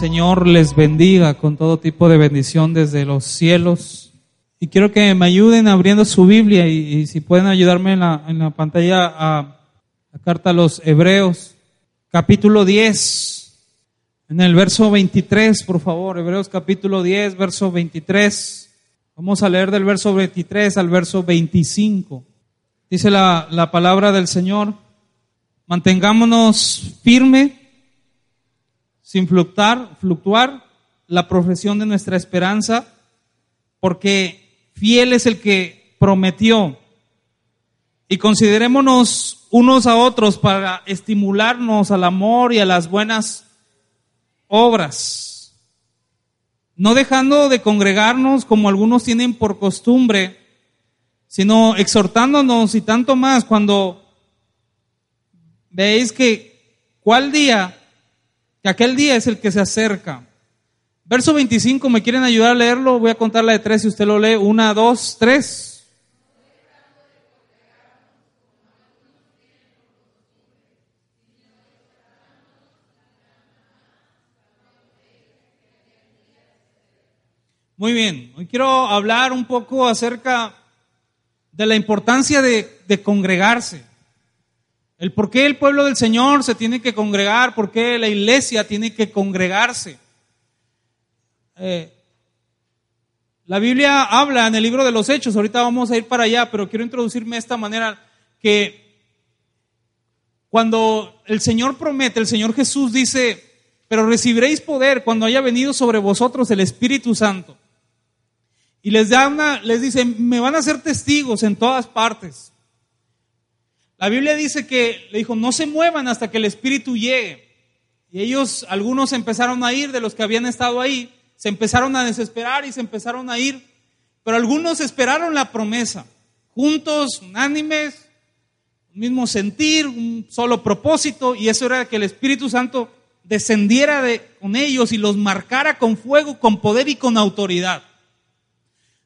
Señor les bendiga con todo tipo de bendición desde los cielos. Y quiero que me ayuden abriendo su Biblia y, si pueden ayudarme en la, en la pantalla a la carta a los Hebreos, capítulo 10. En el verso 23, por favor, Hebreos capítulo 10, verso 23. Vamos a leer del verso 23 al verso 25. Dice la, la palabra del Señor, mantengámonos firme, sin fluctuar, fluctuar la profesión de nuestra esperanza, porque fiel es el que prometió. Y considerémonos unos a otros para estimularnos al amor y a las buenas obras, no dejando de congregarnos como algunos tienen por costumbre, sino exhortándonos y tanto más cuando veis que cuál día, que aquel día es el que se acerca. Verso 25, ¿me quieren ayudar a leerlo? Voy a contar la de tres si usted lo lee. Una, dos, tres. Muy bien, hoy quiero hablar un poco acerca de la importancia de, congregarse. El por qué el pueblo del Señor se tiene que congregar, por qué la iglesia tiene que congregarse. Eh, la Biblia habla en el libro de los Hechos, ahorita vamos a ir para allá, pero quiero introducirme de esta manera que cuando el Señor promete, el Señor Jesús dice, pero recibiréis poder cuando haya venido sobre vosotros el Espíritu Santo. Y les da una, les dice, me van a ser testigos en todas partes. La Biblia dice que le dijo, no se muevan hasta que el Espíritu llegue. Y ellos, algunos empezaron a ir de los que habían estado ahí, se empezaron a desesperar y se empezaron a ir, pero algunos esperaron la promesa, juntos, unánimes, un mismo sentir, un solo propósito, y eso era que el Espíritu Santo descendiera de, con ellos y los marcara con fuego, con poder y con autoridad.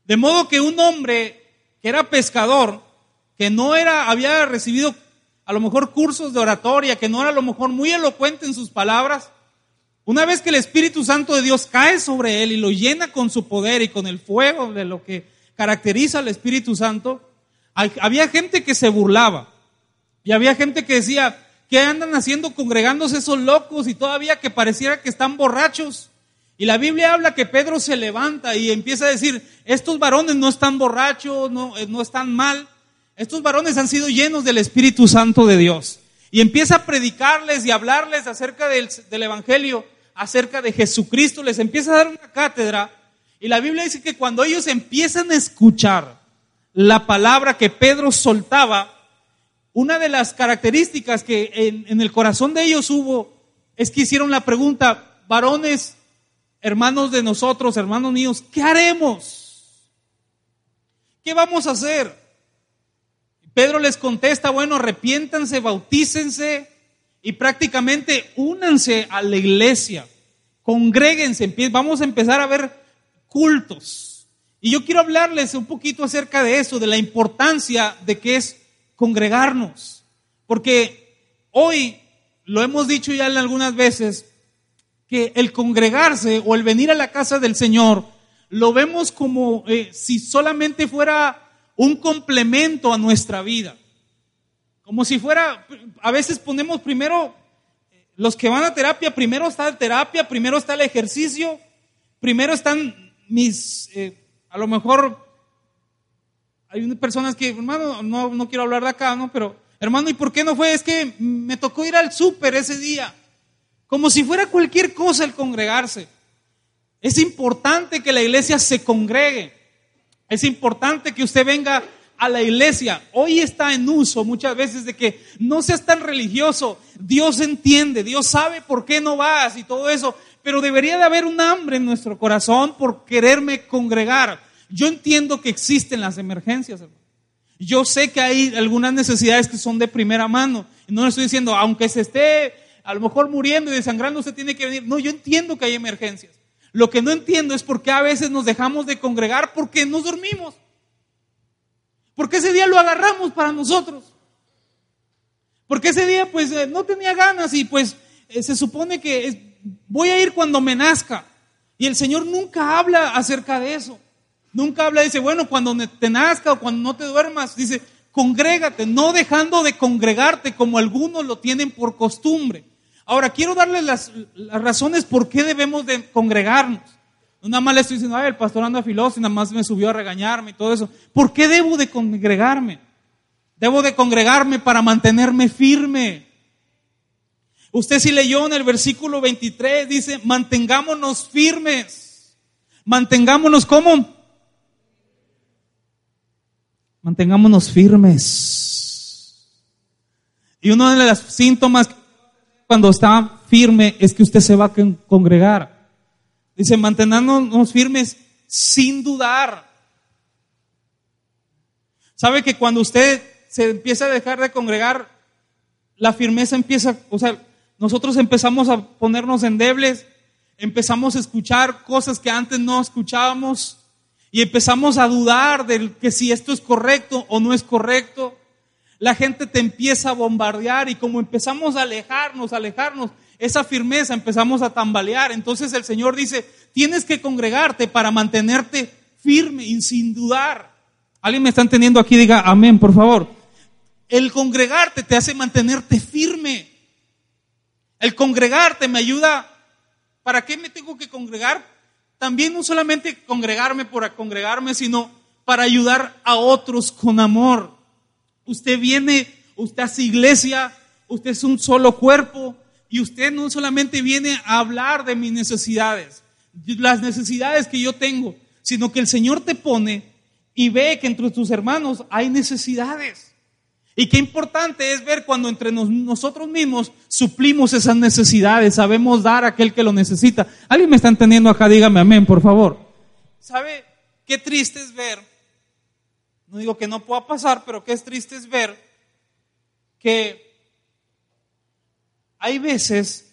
De modo que un hombre que era pescador, que no era, había recibido a lo mejor cursos de oratoria, que no era a lo mejor muy elocuente en sus palabras, una vez que el Espíritu Santo de Dios cae sobre él y lo llena con su poder y con el fuego de lo que caracteriza al Espíritu Santo, había gente que se burlaba y había gente que decía, ¿qué andan haciendo congregándose esos locos y todavía que pareciera que están borrachos? Y la Biblia habla que Pedro se levanta y empieza a decir, estos varones no están borrachos, no, eh, no están mal, estos varones han sido llenos del Espíritu Santo de Dios. Y empieza a predicarles y hablarles acerca del, del Evangelio, acerca de Jesucristo, les empieza a dar una cátedra. Y la Biblia dice que cuando ellos empiezan a escuchar la palabra que Pedro soltaba, una de las características que en, en el corazón de ellos hubo es que hicieron la pregunta, varones, hermanos de nosotros, hermanos míos, ¿qué haremos? ¿Qué vamos a hacer? Pedro les contesta, bueno, arrepiéntanse, bautícense y prácticamente únanse a la iglesia, congréguense, vamos a empezar a ver cultos. Y yo quiero hablarles un poquito acerca de eso, de la importancia de que es congregarnos, porque hoy, lo hemos dicho ya algunas veces, que el congregarse o el venir a la casa del Señor lo vemos como eh, si solamente fuera un complemento a nuestra vida. Como si fuera, a veces ponemos primero, los que van a terapia, primero está la terapia, primero está el ejercicio, primero están mis, eh, a lo mejor, hay personas que, hermano, no, no quiero hablar de acá, ¿no? Pero, hermano, ¿y por qué no fue? Es que me tocó ir al súper ese día. Como si fuera cualquier cosa el congregarse. Es importante que la iglesia se congregue. Es importante que usted venga a la iglesia. Hoy está en uso muchas veces de que no seas tan religioso. Dios entiende, Dios sabe por qué no vas y todo eso. Pero debería de haber un hambre en nuestro corazón por quererme congregar. Yo entiendo que existen las emergencias. Yo sé que hay algunas necesidades que son de primera mano. No le estoy diciendo, aunque se esté a lo mejor muriendo y desangrando usted tiene que venir. No, yo entiendo que hay emergencias. Lo que no entiendo es por qué a veces nos dejamos de congregar porque nos dormimos. Porque ese día lo agarramos para nosotros. Porque ese día pues eh, no tenía ganas y pues eh, se supone que voy a ir cuando me nazca. Y el Señor nunca habla acerca de eso. Nunca habla, dice, bueno, cuando te nazca o cuando no te duermas, dice, congrégate, no dejando de congregarte como algunos lo tienen por costumbre. Ahora, quiero darles las, razones por qué debemos de congregarnos. No nada más le estoy diciendo, ay, el pastor anda filoso y nada más me subió a regañarme y todo eso. ¿Por qué debo de congregarme? Debo de congregarme para mantenerme firme. Usted si leyó en el versículo 23, dice, mantengámonos firmes. Mantengámonos como Mantengámonos firmes. Y uno de los síntomas cuando está firme es que usted se va a congregar. Dice, mantenernos firmes sin dudar. ¿Sabe que cuando usted se empieza a dejar de congregar, la firmeza empieza, o sea, nosotros empezamos a ponernos endebles, empezamos a escuchar cosas que antes no escuchábamos, y empezamos a dudar de que si esto es correcto o no es correcto, la gente te empieza a bombardear y como empezamos a alejarnos, alejarnos, esa firmeza empezamos a tambalear. Entonces el Señor dice, tienes que congregarte para mantenerte firme y sin dudar. ¿Alguien me está entendiendo aquí? Diga amén, por favor. El congregarte te hace mantenerte firme. El congregarte me ayuda. ¿Para qué me tengo que congregar? También no solamente congregarme por congregarme, sino para ayudar a otros con amor. Usted viene, usted hace iglesia, usted es un solo cuerpo y usted no solamente viene a hablar de mis necesidades, las necesidades que yo tengo, sino que el Señor te pone y ve que entre tus hermanos hay necesidades. Y qué importante es ver cuando entre nosotros mismos suplimos esas necesidades, sabemos dar a aquel que lo necesita. ¿Alguien me está entendiendo acá? Dígame amén, por favor. ¿Sabe qué triste es ver? No digo que no pueda pasar, pero qué es triste es ver que hay veces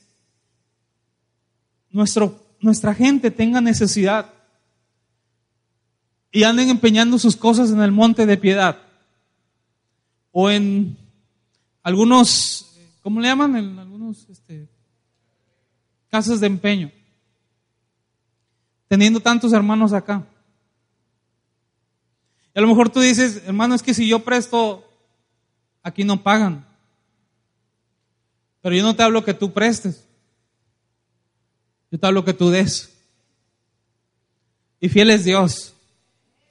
nuestro, nuestra gente tenga necesidad y anden empeñando sus cosas en el monte de piedad o en algunos, ¿cómo le llaman? En algunos este, casas de empeño, teniendo tantos hermanos acá. Y a lo mejor tú dices, hermano, es que si yo presto, aquí no pagan. Pero yo no te hablo que tú prestes. Yo te hablo que tú des. Y fiel es Dios.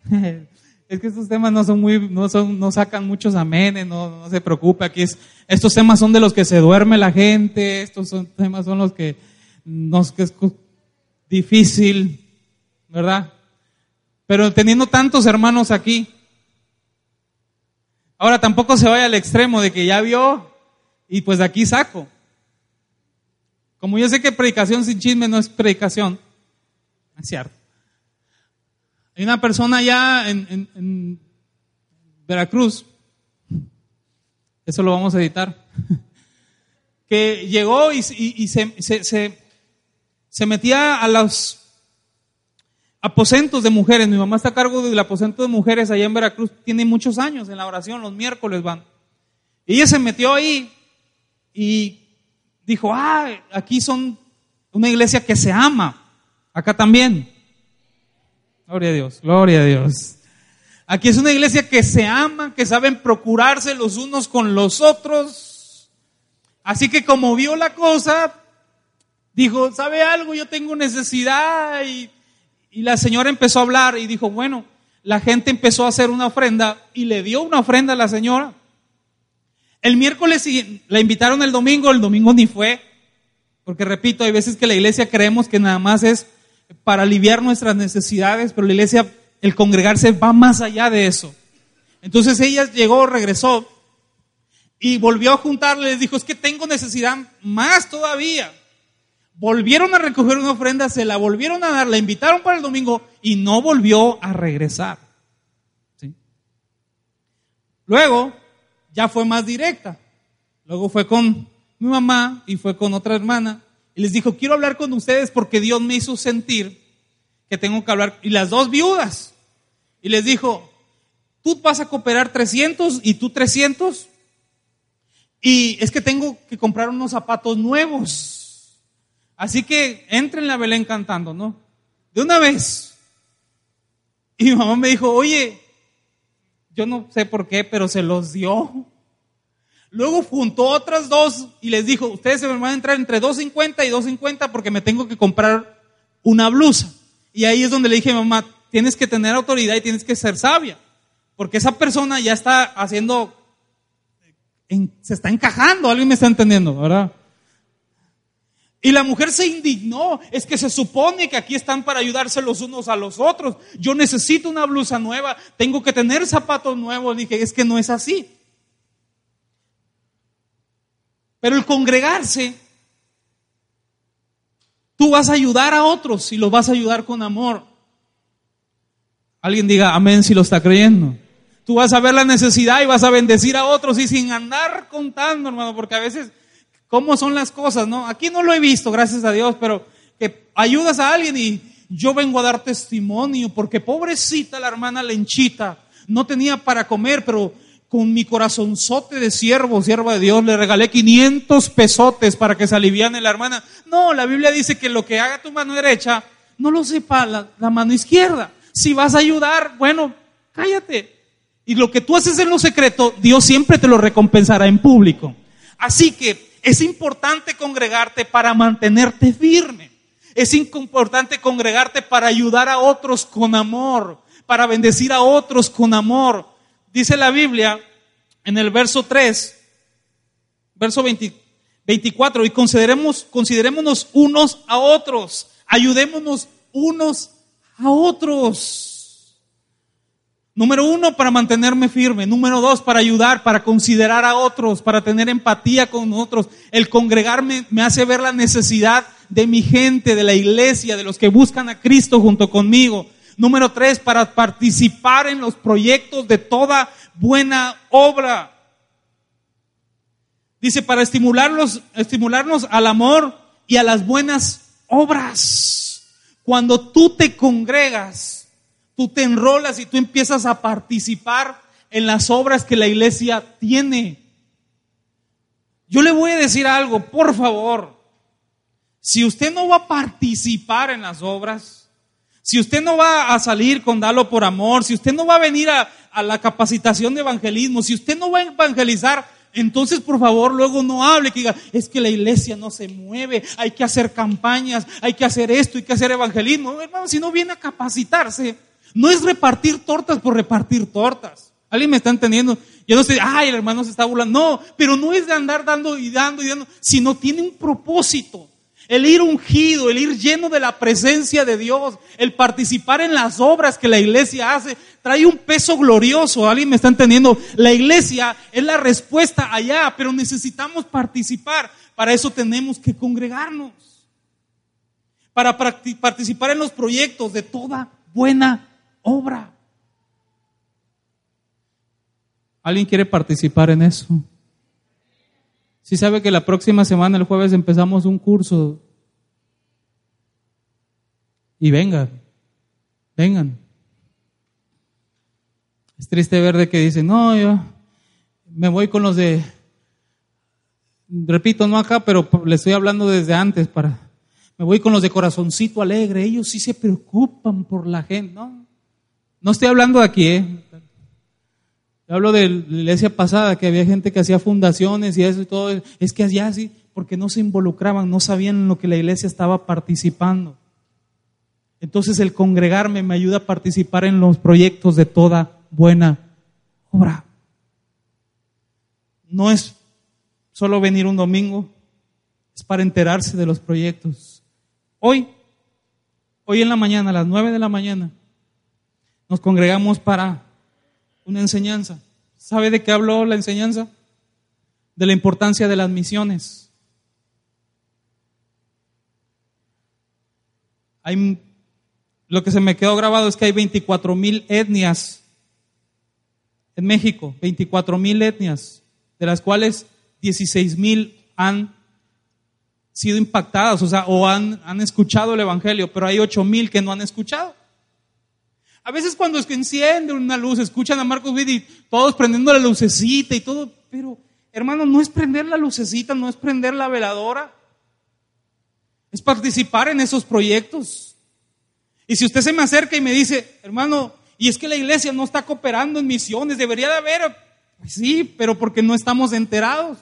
Es que estos temas no son muy, no son, no sacan muchos amenes, no, no se preocupe. Aquí es, estos temas son de los que se duerme la gente, estos son, temas son los que, nos, que es difícil, ¿verdad? Pero teniendo tantos hermanos aquí, ahora tampoco se vaya al extremo de que ya vio y pues de aquí saco. Como yo sé que predicación sin chisme no es predicación, es cierto. Hay una persona allá en, Veracruz, eso lo vamos a editar, que llegó y, se, se, metía a los aposentos de mujeres. Mi mamá está a cargo del aposento de mujeres allá en Veracruz, tiene muchos años en la oración, los miércoles van. Ella se metió ahí y dijo, ah, aquí son una iglesia que se ama, acá también. Gloria a Dios, gloria a Dios. Aquí es una iglesia que se ama, que saben procurarse los unos con los otros. Así que como vio la cosa, dijo, ¿sabe algo? Yo tengo necesidad. Y, y la señora empezó a hablar y dijo, bueno, la gente empezó a hacer una ofrenda y le dio una ofrenda a la señora. El miércoles la invitaron el domingo, el domingo ni fue. Porque repito, hay veces que la iglesia creemos que nada más es para aliviar nuestras necesidades, pero la iglesia, el congregarse va más allá de eso. Entonces ella llegó, regresó y volvió a juntarle, les dijo, es que tengo necesidad más todavía. Volvieron a recoger una ofrenda, se la volvieron a dar, la invitaron para el domingo y no volvió a regresar. Luego ya fue más directa. Luego fue con mi mamá y fue con otra hermana y les dijo, quiero hablar con ustedes porque Dios me hizo sentir que tengo que hablar. Y las dos viudas. Y les dijo, tú vas a cooperar 300 y tú 300. Y es que tengo que comprar unos zapatos nuevos. Así que entren la Belén cantando, ¿no? De una vez. Y mi mamá me dijo, oye, yo no sé por qué, pero se los dio. Luego juntó otras dos y les dijo, ustedes se van a entrar entre 2.50 y 2.50 porque me tengo que comprar una blusa. Y ahí es donde le dije, mamá, tienes que tener autoridad y tienes que ser sabia. Porque esa persona ya está haciendo, se está encajando, alguien me está entendiendo, ¿verdad? Y la mujer se indignó, es que se supone que aquí están para ayudarse los unos a los otros. Yo necesito una blusa nueva, tengo que tener zapatos nuevos. Dije, es que no es así. Pero el congregarse, tú vas a ayudar a otros y los vas a ayudar con amor. Alguien diga amén si lo está creyendo. Tú vas a ver la necesidad y vas a bendecir a otros y sin andar contando, hermano, porque a veces, ¿cómo son las cosas, no? Aquí no lo he visto, gracias a Dios, pero que ayudas a alguien y yo vengo a dar testimonio, porque pobrecita la hermana Lenchita, no tenía para comer, pero con mi corazonzote de siervo, sierva de Dios, le regalé 500 pesotes para que se aliviane la hermana. No, la Biblia dice que lo que haga tu mano derecha, no lo sepa la, la mano izquierda. Si vas a ayudar, bueno, cállate. Y lo que tú haces en lo secreto, Dios siempre te lo recompensará en público. Así que es importante congregarte para mantenerte firme. Es importante congregarte para ayudar a otros con amor, para bendecir a otros con amor. Dice la Biblia en el verso 3, verso 24, y consideremos, considerémonos unos a otros, ayudémonos unos a otros. Número uno, para mantenerme firme. Número dos, para ayudar, para considerar a otros, para tener empatía con otros. El congregarme me hace ver la necesidad de mi gente, de la iglesia, de los que buscan a Cristo junto conmigo. Número tres, para participar en los proyectos de toda buena obra. Dice, para estimularlos, estimularnos al amor y a las buenas obras. Cuando tú te congregas, tú te enrolas y tú empiezas a participar en las obras que la iglesia tiene. Yo le voy a decir algo, por favor. Si usted no va a participar en las obras, si usted no va a salir con Dalo por amor, si usted no va a venir a, la capacitación de evangelismo, si usted no va a evangelizar, entonces por favor luego no hable, que diga, es que la iglesia no se mueve, hay que hacer campañas, hay que hacer esto, hay que hacer evangelismo. Hermano, si no viene a capacitarse, no es repartir tortas por repartir tortas. ¿Alguien me está entendiendo? Yo no sé, ay, el hermano se está burlando. No, pero no es de andar dando y dando y dando, sino tiene un propósito el ir ungido, el ir lleno de la presencia de Dios, el participar en las obras que la iglesia hace, trae un peso glorioso. ¿Alguien me está entendiendo? La iglesia es la respuesta allá, pero necesitamos participar. Para eso tenemos que congregarnos. Para participar en los proyectos de toda buena obra. ¿Alguien quiere participar en eso? Si sabe que la próxima semana, el jueves, empezamos un curso. Y vengan, vengan. Es triste ver de que dicen, no, yo me voy con los de, repito, no acá, pero le estoy hablando desde antes para, me voy con los de corazoncito alegre, ellos sí se preocupan por la gente, no, no estoy hablando de aquí, ¿eh? hablo de la iglesia pasada, que había gente que hacía fundaciones y eso y todo. Es que allá sí, porque no se involucraban, no sabían en lo que la iglesia estaba participando. Entonces el congregarme me ayuda a participar en los proyectos de toda buena obra. No es solo venir un domingo, es para enterarse de los proyectos. Hoy, hoy en la mañana, a las nueve de la mañana, nos congregamos para una enseñanza. ¿Sabe de qué habló la enseñanza? De la importancia de las misiones. Hay, lo que se me quedó grabado es que hay 24 mil etnias en México, 24 mil etnias, de las cuales 16 mil han sido impactadas, o sea, o han, han escuchado el Evangelio, pero hay 8 mil que no han escuchado. A veces cuando es que encienden una luz, escuchan a Marcos Witt todos prendiendo la lucecita y todo, pero hermano, no es prender la lucecita, no es prender la veladora. es participar en esos proyectos. Y si usted se me acerca y me dice, hermano, y es que la iglesia no está cooperando en misiones, debería de haber, pues sí, pero porque no estamos enterados.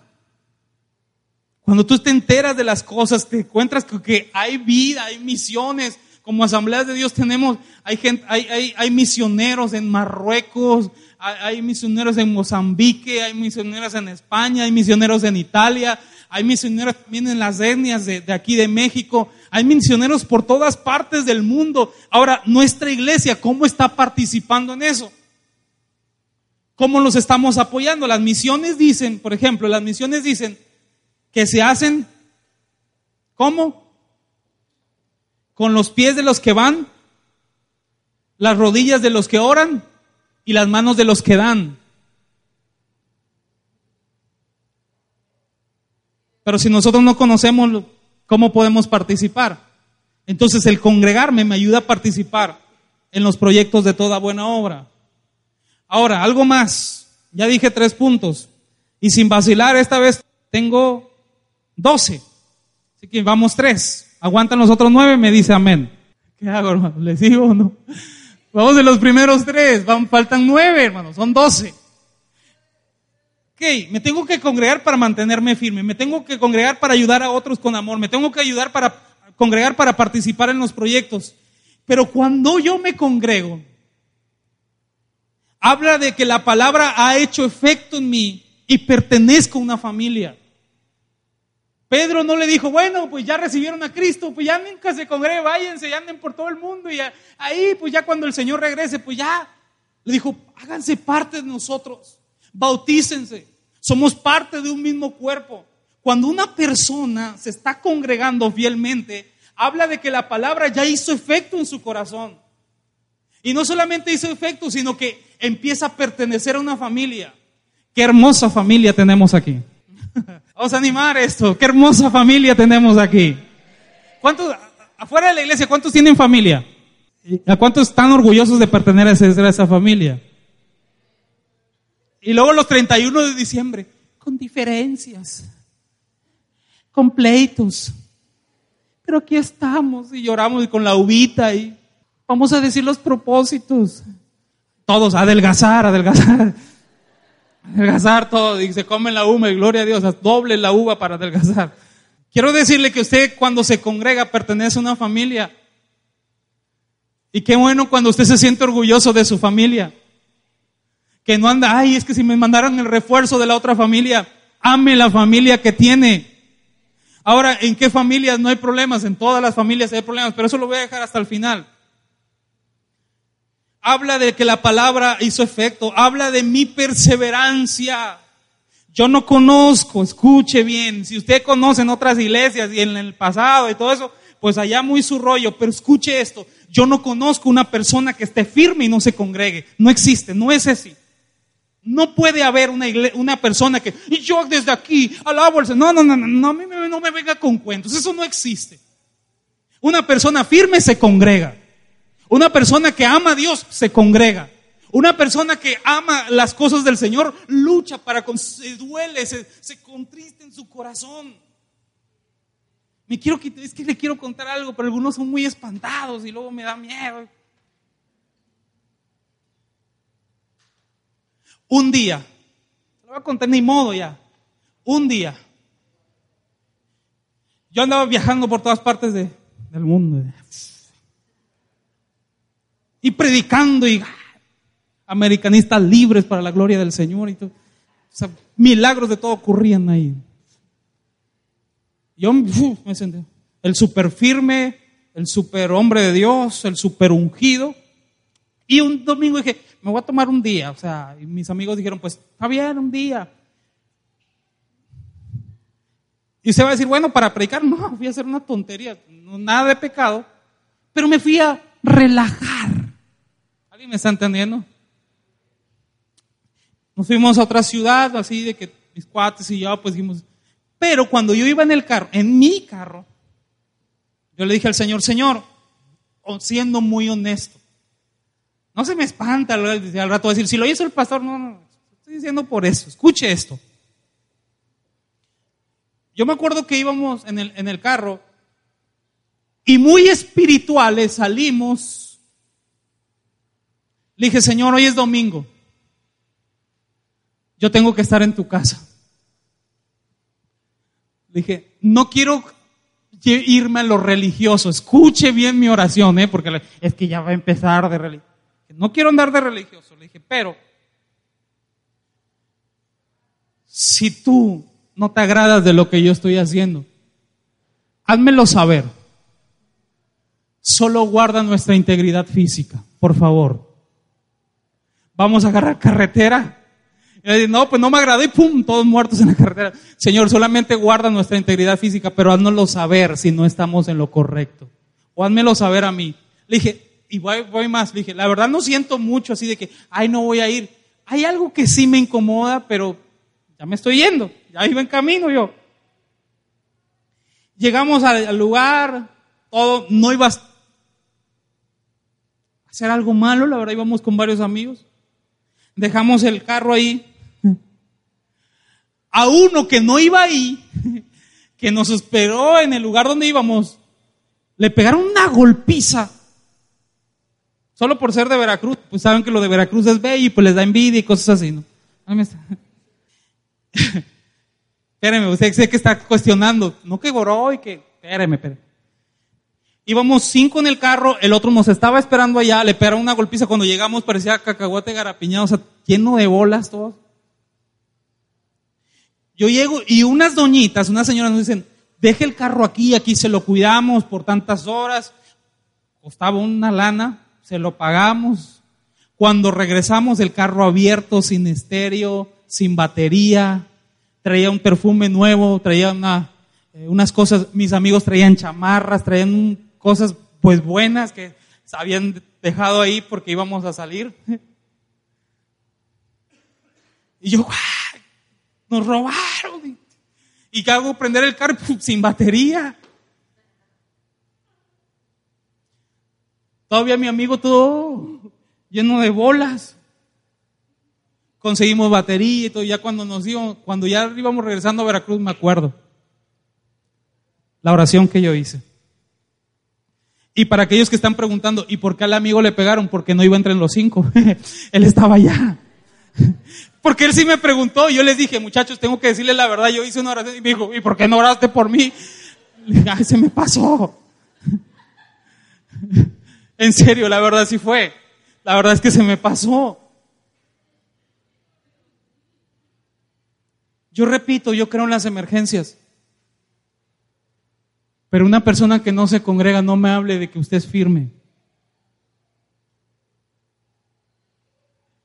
Cuando tú te enteras de las cosas, te encuentras que hay vida, hay misiones. Como asambleas de Dios tenemos, hay, gente, hay, hay, misioneros en Marruecos, hay, misioneros en Mozambique, hay misioneros en España, hay misioneros en Italia, hay misioneros también en las etnias de, de aquí de México, hay misioneros por todas partes del mundo. Ahora, nuestra iglesia, ¿cómo está participando en eso? ¿Cómo los estamos apoyando? Las misiones dicen, por ejemplo, las misiones dicen, que se hacen, ¿cómo? Con los pies de los que van, las rodillas de los que oran y las manos de los que dan. Pero si nosotros no conocemos cómo podemos participar, entonces el congregarme me ayuda a participar en los proyectos de toda buena obra. Ahora, algo más. Ya dije tres puntos. Y sin vacilar, esta vez tengo 12. Así que vamos tres. Aguantan los otros nueve, me dice amén. ¿Qué hago, hermano? ¿Les digo o no? Vamos de los primeros tres. Van, faltan nueve, hermano. Son doce. Ok, me tengo que congregar para mantenerme firme. Me tengo que congregar para ayudar a otros con amor. Me tengo que ayudar para congregar para participar en los proyectos. Pero cuando yo me congrego, habla de que la palabra ha hecho efecto en mí y pertenezco a una familia. Pedro no le dijo, bueno, pues ya recibieron a Cristo, pues ya nunca se congreguen, váyanse y anden por todo el mundo y ahí, pues ya cuando el Señor regrese, pues ya. Le dijo, háganse parte de nosotros, bautícense, somos parte de un mismo cuerpo. Cuando una persona se está congregando fielmente, habla de que la palabra ya hizo efecto en su corazón. Y no solamente hizo efecto, sino que empieza a pertenecer a una familia. Qué hermosa familia tenemos aquí. Vamos a animar esto. Qué hermosa familia tenemos aquí. ¿Cuántos, afuera de la iglesia, cuántos tienen familia? ¿A cuántos están orgullosos de pertenecer a esa familia? Y luego los 31 de diciembre, con diferencias, con pleitos. Pero aquí estamos y lloramos y con la uvita y vamos a decir los propósitos. Todos, adelgazar, adelgazar. Adelgazar todo y se come la uva y gloria a Dios, doble la uva para adelgazar. Quiero decirle que usted cuando se congrega pertenece a una familia. Y qué bueno cuando usted se siente orgulloso de su familia. Que no anda, ay, es que si me mandaron el refuerzo de la otra familia, ame la familia que tiene. Ahora, ¿en qué familias no hay problemas? En todas las familias hay problemas, pero eso lo voy a dejar hasta el final habla de que la palabra hizo efecto, habla de mi perseverancia. Yo no conozco, escuche bien, si usted conoce en otras iglesias y en el pasado y todo eso, pues allá muy su rollo, pero escuche esto, yo no conozco una persona que esté firme y no se congregue, no existe, no es así. No puede haber una, una persona que, yo desde aquí alabo al Señor, no, no, no, no, no, no me venga con cuentos, eso no existe. Una persona firme se congrega. Una persona que ama a Dios se congrega. Una persona que ama las cosas del Señor lucha para, se duele, se, se contriste en su corazón. Me quiero, es que le quiero contar algo, pero algunos son muy espantados y luego me da miedo. Un día, lo voy a contar ni modo ya. Un día, yo andaba viajando por todas partes de, del mundo y predicando y americanistas libres para la gloria del Señor y todo. milagros de todo ocurrían ahí. Yo me senté. El super firme, el super hombre de Dios, el super ungido. Y un domingo dije, me voy a tomar un día. O sea, y mis amigos dijeron, pues está bien, un día. Y se va a decir, bueno, para predicar, no, fui a hacer una tontería, nada de pecado, pero me fui a relajar me está entendiendo? Nos fuimos a otra ciudad, así de que mis cuates y yo, pues dijimos, pero cuando yo iba en el carro, en mi carro, yo le dije al Señor, Señor, siendo muy honesto, no se me espanta al rato decir, si lo hizo el pastor, no, no, estoy diciendo por eso, escuche esto. Yo me acuerdo que íbamos en el, en el carro Y muy espirituales salimos. Le dije, Señor, hoy es domingo. Yo tengo que estar en tu casa. Le dije, no quiero irme a lo religioso. Escuche bien mi oración, ¿eh? porque es que ya va a empezar de religioso. No quiero andar de religioso. Le dije, pero si tú no te agradas de lo que yo estoy haciendo, házmelo saber. Solo guarda nuestra integridad física, por favor. Vamos a agarrar carretera. no, pues no me agradó y pum, todos muertos en la carretera. Señor, solamente guarda nuestra integridad física, pero háznoslo saber si no estamos en lo correcto. O házmelo saber a mí. Le dije, y voy, voy más, le dije, la verdad no siento mucho así de que, ay, no voy a ir. Hay algo que sí me incomoda, pero ya me estoy yendo, ya iba en camino yo. Llegamos al, lugar, todo, no iba a hacer algo malo, la verdad íbamos con varios amigos. Dejamos el carro ahí. A uno que no iba ahí, que nos esperó en el lugar donde íbamos, le pegaron una golpiza Solo por ser de Veracruz, pues saben que lo de Veracruz es bello y pues les da envidia y cosas así, ¿no? Espéreme, usted sé que está cuestionando, no que goró y que, espéreme, espéreme. Íbamos cinco en el carro, el otro nos estaba esperando allá, le pegaron una golpiza cuando llegamos, parecía cacahuate garapiñado, o sea, lleno de bolas todos. Yo llego y unas doñitas, unas señoras nos dicen, deje el carro aquí, aquí se lo cuidamos por tantas horas. Costaba una lana se lo pagamos. Cuando regresamos el carro abierto, sin estéreo, sin batería, traía un perfume nuevo, traía eh, unas cosas, mis amigos traían chamarras, traían cosas pues buenas que habían dejado ahí porque íbamos a salir. Y yo, nos robaron. ¿Y qué hago? Prender el carro sin batería. Todavía mi amigo todo lleno de bolas. Conseguimos batería y todo. Ya cuando nos íbamos, cuando ya íbamos regresando a Veracruz, me acuerdo. La oración que yo hice. Y para aquellos que están preguntando, ¿y por qué al amigo le pegaron? Porque no iba entre los cinco. él estaba allá. Porque él sí me preguntó. Yo les dije, muchachos, tengo que decirles la verdad. Yo hice una oración y me dijo, ¿y por qué no oraste por mí? Ay, se me pasó. En serio, la verdad sí fue. La verdad es que se me pasó. Yo repito, yo creo en las emergencias. Pero una persona que no se congrega no me hable de que usted es firme.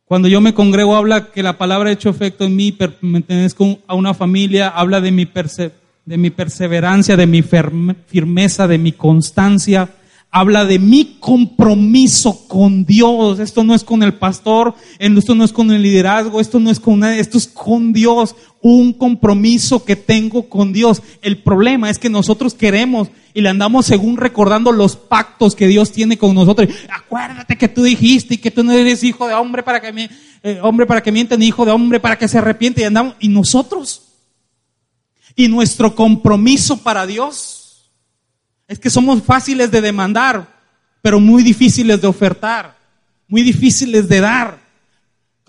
Cuando yo me congrego habla que la palabra ha hecho efecto en mí, pertenezco a una familia, habla de mi, de mi perseverancia, de mi firmeza, de mi constancia, habla de mi compromiso con Dios. Esto no es con el pastor, esto no es con el liderazgo, esto no es con nadie, esto es con Dios. Un compromiso que tengo con Dios. El problema es que nosotros queremos y le andamos según recordando los pactos que Dios tiene con nosotros. Acuérdate que tú dijiste y que tú no eres hijo de hombre para que me, eh, hombre para que miente, ni hijo de hombre para que se arrepiente y andamos. Y nosotros. Y nuestro compromiso para Dios es que somos fáciles de demandar, pero muy difíciles de ofertar, muy difíciles de dar.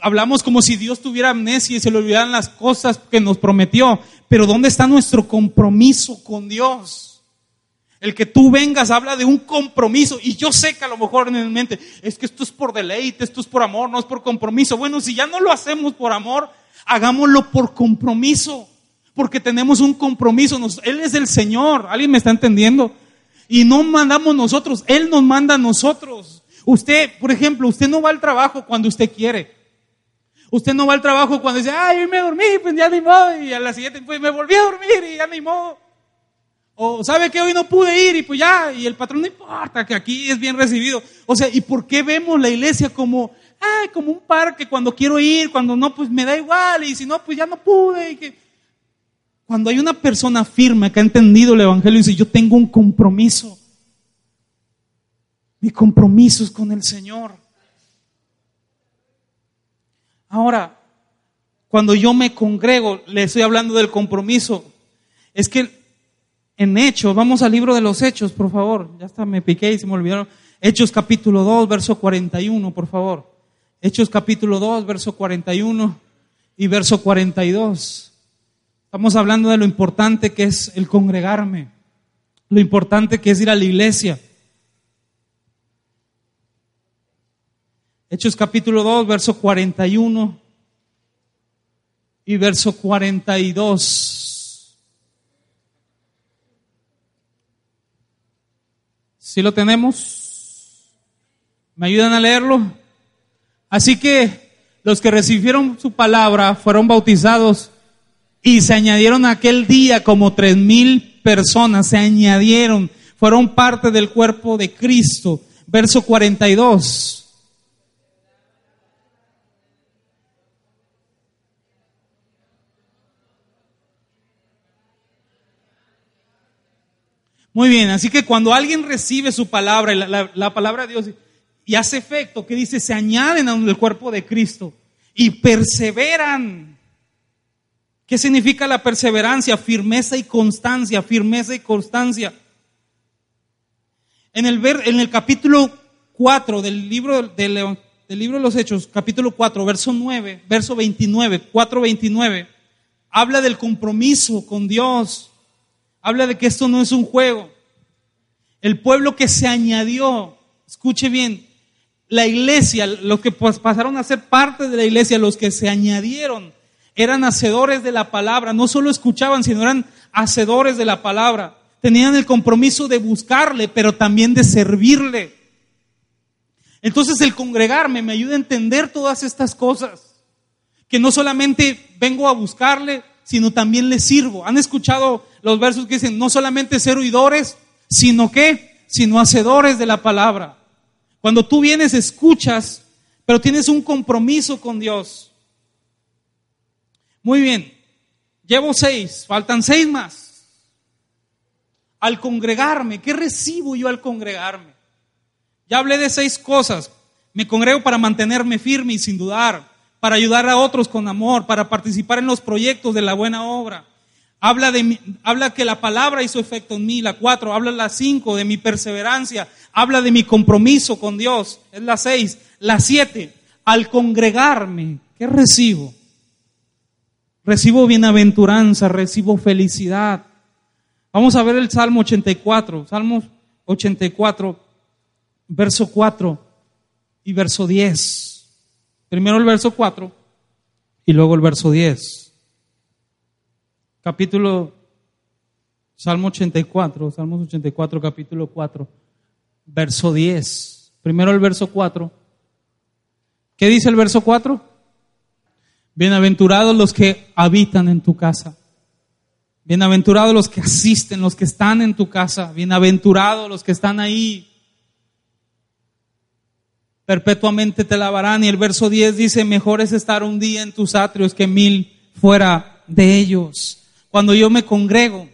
Hablamos como si Dios tuviera amnesia y se le olvidaran las cosas que nos prometió, pero ¿dónde está nuestro compromiso con Dios? El que tú vengas habla de un compromiso y yo sé que a lo mejor en mi mente es que esto es por deleite, esto es por amor, no es por compromiso. Bueno, si ya no lo hacemos por amor, hagámoslo por compromiso, porque tenemos un compromiso. Él es el Señor, ¿alguien me está entendiendo? Y no mandamos nosotros, Él nos manda a nosotros. Usted, por ejemplo, usted no va al trabajo cuando usted quiere. Usted no va al trabajo cuando dice, ay, me dormí, pues ya ni modo. Y a la siguiente, pues me volví a dormir y ya ni modo. O sabe que hoy no pude ir y pues ya, y el patrón no importa, que aquí es bien recibido. O sea, ¿y por qué vemos la iglesia como, ay, como un parque cuando quiero ir, cuando no, pues me da igual, y si no, pues ya no pude. Y que... Cuando hay una persona firme que ha entendido el Evangelio y dice, yo tengo un compromiso. Mi compromiso es con el Señor. Ahora, cuando yo me congrego, le estoy hablando del compromiso, es que en Hechos, vamos al libro de los Hechos, por favor. Ya está, me piqué y se me olvidaron. Hechos capítulo 2, verso 41, por favor. Hechos capítulo 2, verso 41 y verso 42. Estamos hablando de lo importante que es el congregarme, lo importante que es ir a la iglesia. Hechos capítulo 2, verso 41 y verso 42. ¿Sí lo tenemos? ¿Me ayudan a leerlo? Así que los que recibieron su palabra fueron bautizados y se añadieron aquel día como tres mil personas, se añadieron, fueron parte del cuerpo de Cristo. Verso 42. Muy bien, así que cuando alguien recibe su palabra, la, la, palabra de Dios, y hace efecto, que dice, se añaden al cuerpo de Cristo y perseveran. ¿Qué significa la perseverancia? Firmeza y constancia, firmeza y constancia. En el, ver, en el capítulo 4 del libro, del, del libro de los Hechos, capítulo 4, verso 9, verso 29, 4, 29, habla del compromiso con Dios habla de que esto no es un juego. El pueblo que se añadió, escuche bien, la iglesia, los que pasaron a ser parte de la iglesia, los que se añadieron, eran hacedores de la palabra, no solo escuchaban, sino eran hacedores de la palabra. Tenían el compromiso de buscarle, pero también de servirle. Entonces el congregarme me ayuda a entender todas estas cosas. Que no solamente vengo a buscarle, sino también le sirvo. ¿Han escuchado los versos que dicen, no solamente ser oidores, sino que, sino hacedores de la palabra? Cuando tú vienes, escuchas, pero tienes un compromiso con Dios. Muy bien, llevo seis, faltan seis más. Al congregarme, ¿qué recibo yo al congregarme? Ya hablé de seis cosas. Me congrego para mantenerme firme y sin dudar para ayudar a otros con amor, para participar en los proyectos de la buena obra. Habla, de habla que la palabra hizo efecto en mí, la cuatro. Habla la cinco, de mi perseverancia. Habla de mi compromiso con Dios, es la seis. La siete, al congregarme, ¿qué recibo? Recibo bienaventuranza, recibo felicidad. Vamos a ver el Salmo 84, Salmo 84, verso 4 y verso 10. Primero el verso 4 y luego el verso 10. Capítulo, Salmo 84, Salmos 84, capítulo 4, verso 10. Primero el verso 4. ¿Qué dice el verso 4? Bienaventurados los que habitan en tu casa. Bienaventurados los que asisten, los que están en tu casa. Bienaventurados los que están ahí perpetuamente te lavarán. Y el verso 10 dice, mejor es estar un día en tus atrios que mil fuera de ellos. Cuando yo me congrego,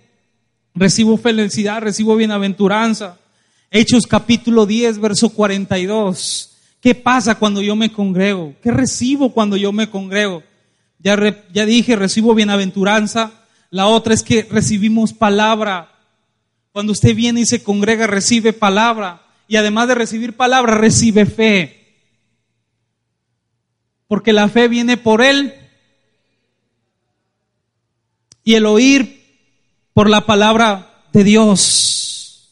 recibo felicidad, recibo bienaventuranza. Hechos capítulo 10, verso 42. ¿Qué pasa cuando yo me congrego? ¿Qué recibo cuando yo me congrego? Ya, ya dije, recibo bienaventuranza. La otra es que recibimos palabra. Cuando usted viene y se congrega, recibe palabra y además de recibir palabra, recibe fe. Porque la fe viene por él y el oír por la palabra de Dios.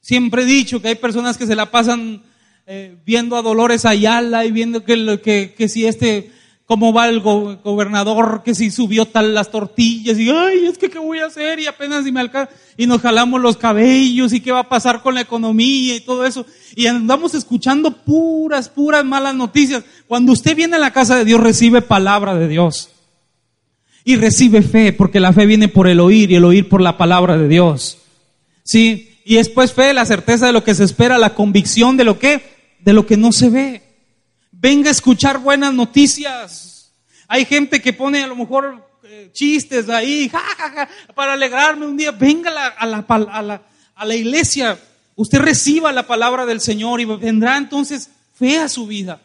Siempre he dicho que hay personas que se la pasan eh, viendo a Dolores Ayala y viendo que, que, que si este cómo va el gobernador, que si subió tal las tortillas, y ay, es que qué voy a hacer, y apenas si me alcanza, y nos jalamos los cabellos, y qué va a pasar con la economía y todo eso, y andamos escuchando puras, puras malas noticias. Cuando usted viene a la casa de Dios, recibe palabra de Dios. Y recibe fe, porque la fe viene por el oír, y el oír por la palabra de Dios. ¿Sí? Y después fe, la certeza de lo que se espera, la convicción de lo que, de lo que no se ve. Venga a escuchar buenas noticias. Hay gente que pone a lo mejor eh, chistes ahí, para alegrarme un día. Venga a la, a, la, a la iglesia. Usted reciba la palabra del Señor y vendrá entonces fe a su vida.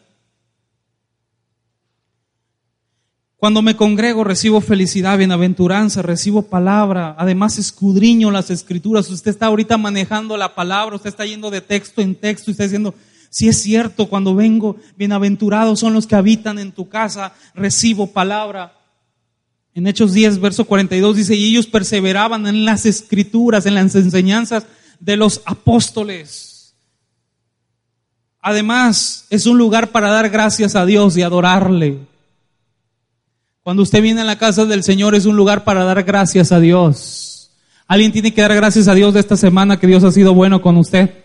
Cuando me congrego recibo felicidad, bienaventuranza, recibo palabra, además escudriño las escrituras. Usted está ahorita manejando la palabra, usted está yendo de texto en texto y está diciendo, si es cierto, cuando vengo, bienaventurados son los que habitan en tu casa, recibo palabra. En Hechos 10, verso 42 dice, y ellos perseveraban en las escrituras, en las enseñanzas de los apóstoles. Además, es un lugar para dar gracias a Dios y adorarle. Cuando usted viene a la casa del Señor es un lugar para dar gracias a Dios. Alguien tiene que dar gracias a Dios de esta semana que Dios ha sido bueno con usted.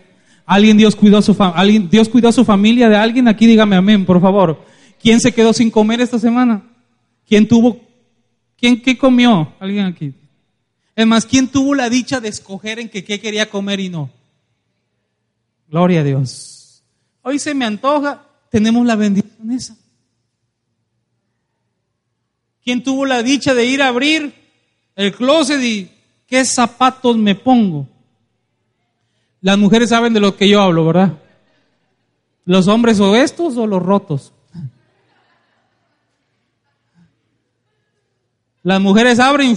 Alguien Dios cuidó a su alguien Dios cuidó a su familia de alguien aquí dígame amén, por favor. ¿Quién se quedó sin comer esta semana? ¿Quién tuvo quién qué comió? Alguien aquí. Es más, ¿quién tuvo la dicha de escoger en qué quería comer y no? Gloria a Dios. Hoy se me antoja, tenemos la bendición esa. ¿Quién tuvo la dicha de ir a abrir el closet y qué zapatos me pongo? Las mujeres saben de lo que yo hablo, ¿verdad? Los hombres o estos o los rotos. Las mujeres abren.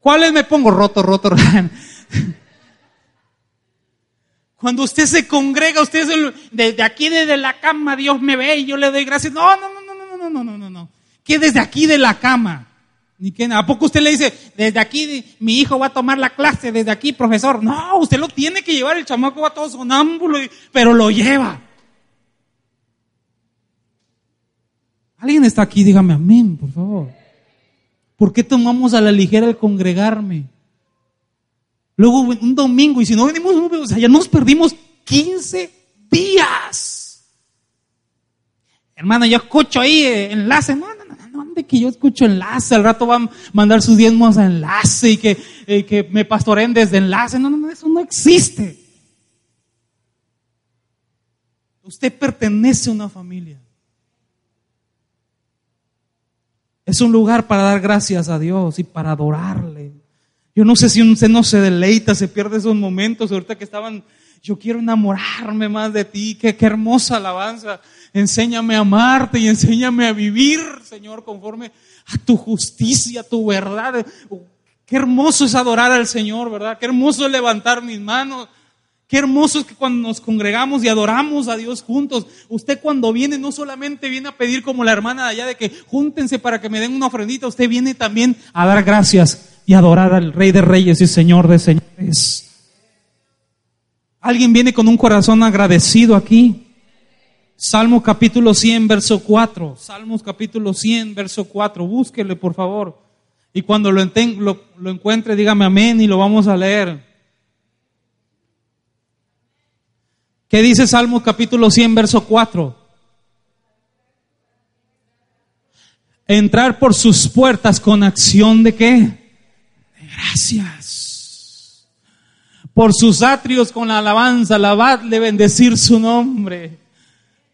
¿Cuáles me pongo? Roto, roto. Cuando usted se congrega, usted desde aquí, desde la cama, Dios me ve y yo le doy gracias. No, no, no, no, no, no, no, no, ¿Qué desde aquí de la cama? Ni que, ¿A poco usted le dice, desde aquí mi hijo va a tomar la clase, desde aquí, profesor? No, usted lo tiene que llevar, el chamaco va todo sonámbulo, pero lo lleva. ¿Alguien está aquí? Dígame amén, por favor. ¿Por qué tomamos a la ligera el congregarme? Luego un domingo, y si no venimos, ya nos perdimos 15 días. Hermana, yo escucho ahí eh, enlace. No, no, no, no, ¿dónde que yo escucho enlace? Al rato van a mandar sus diezmos a enlace y que, que me pastoren desde enlace. No, no, no, eso no existe. Usted pertenece a una familia. Es un lugar para dar gracias a Dios y para adorarle. Yo no sé si usted no se deleita, se pierde esos momentos, ahorita que estaban, yo quiero enamorarme más de ti, qué, qué hermosa alabanza. Enséñame a amarte y enséñame a vivir, Señor, conforme a tu justicia, a tu verdad. Qué hermoso es adorar al Señor, ¿verdad? Qué hermoso es levantar mis manos. Qué hermoso es que cuando nos congregamos y adoramos a Dios juntos, usted cuando viene no solamente viene a pedir como la hermana de allá de que júntense para que me den una ofrendita, usted viene también a dar gracias y adorar al Rey de Reyes y Señor de Señores. ¿Alguien viene con un corazón agradecido aquí? Salmo capítulo 100, verso 4. Salmos capítulo 100, verso 4. Búsquele, por favor. Y cuando lo, lo, lo encuentre, dígame amén y lo vamos a leer. ¿Qué dice Salmos capítulo 100, verso 4? Entrar por sus puertas con acción de qué? gracias. Por sus atrios con la alabanza, alabadle, bendecir su nombre.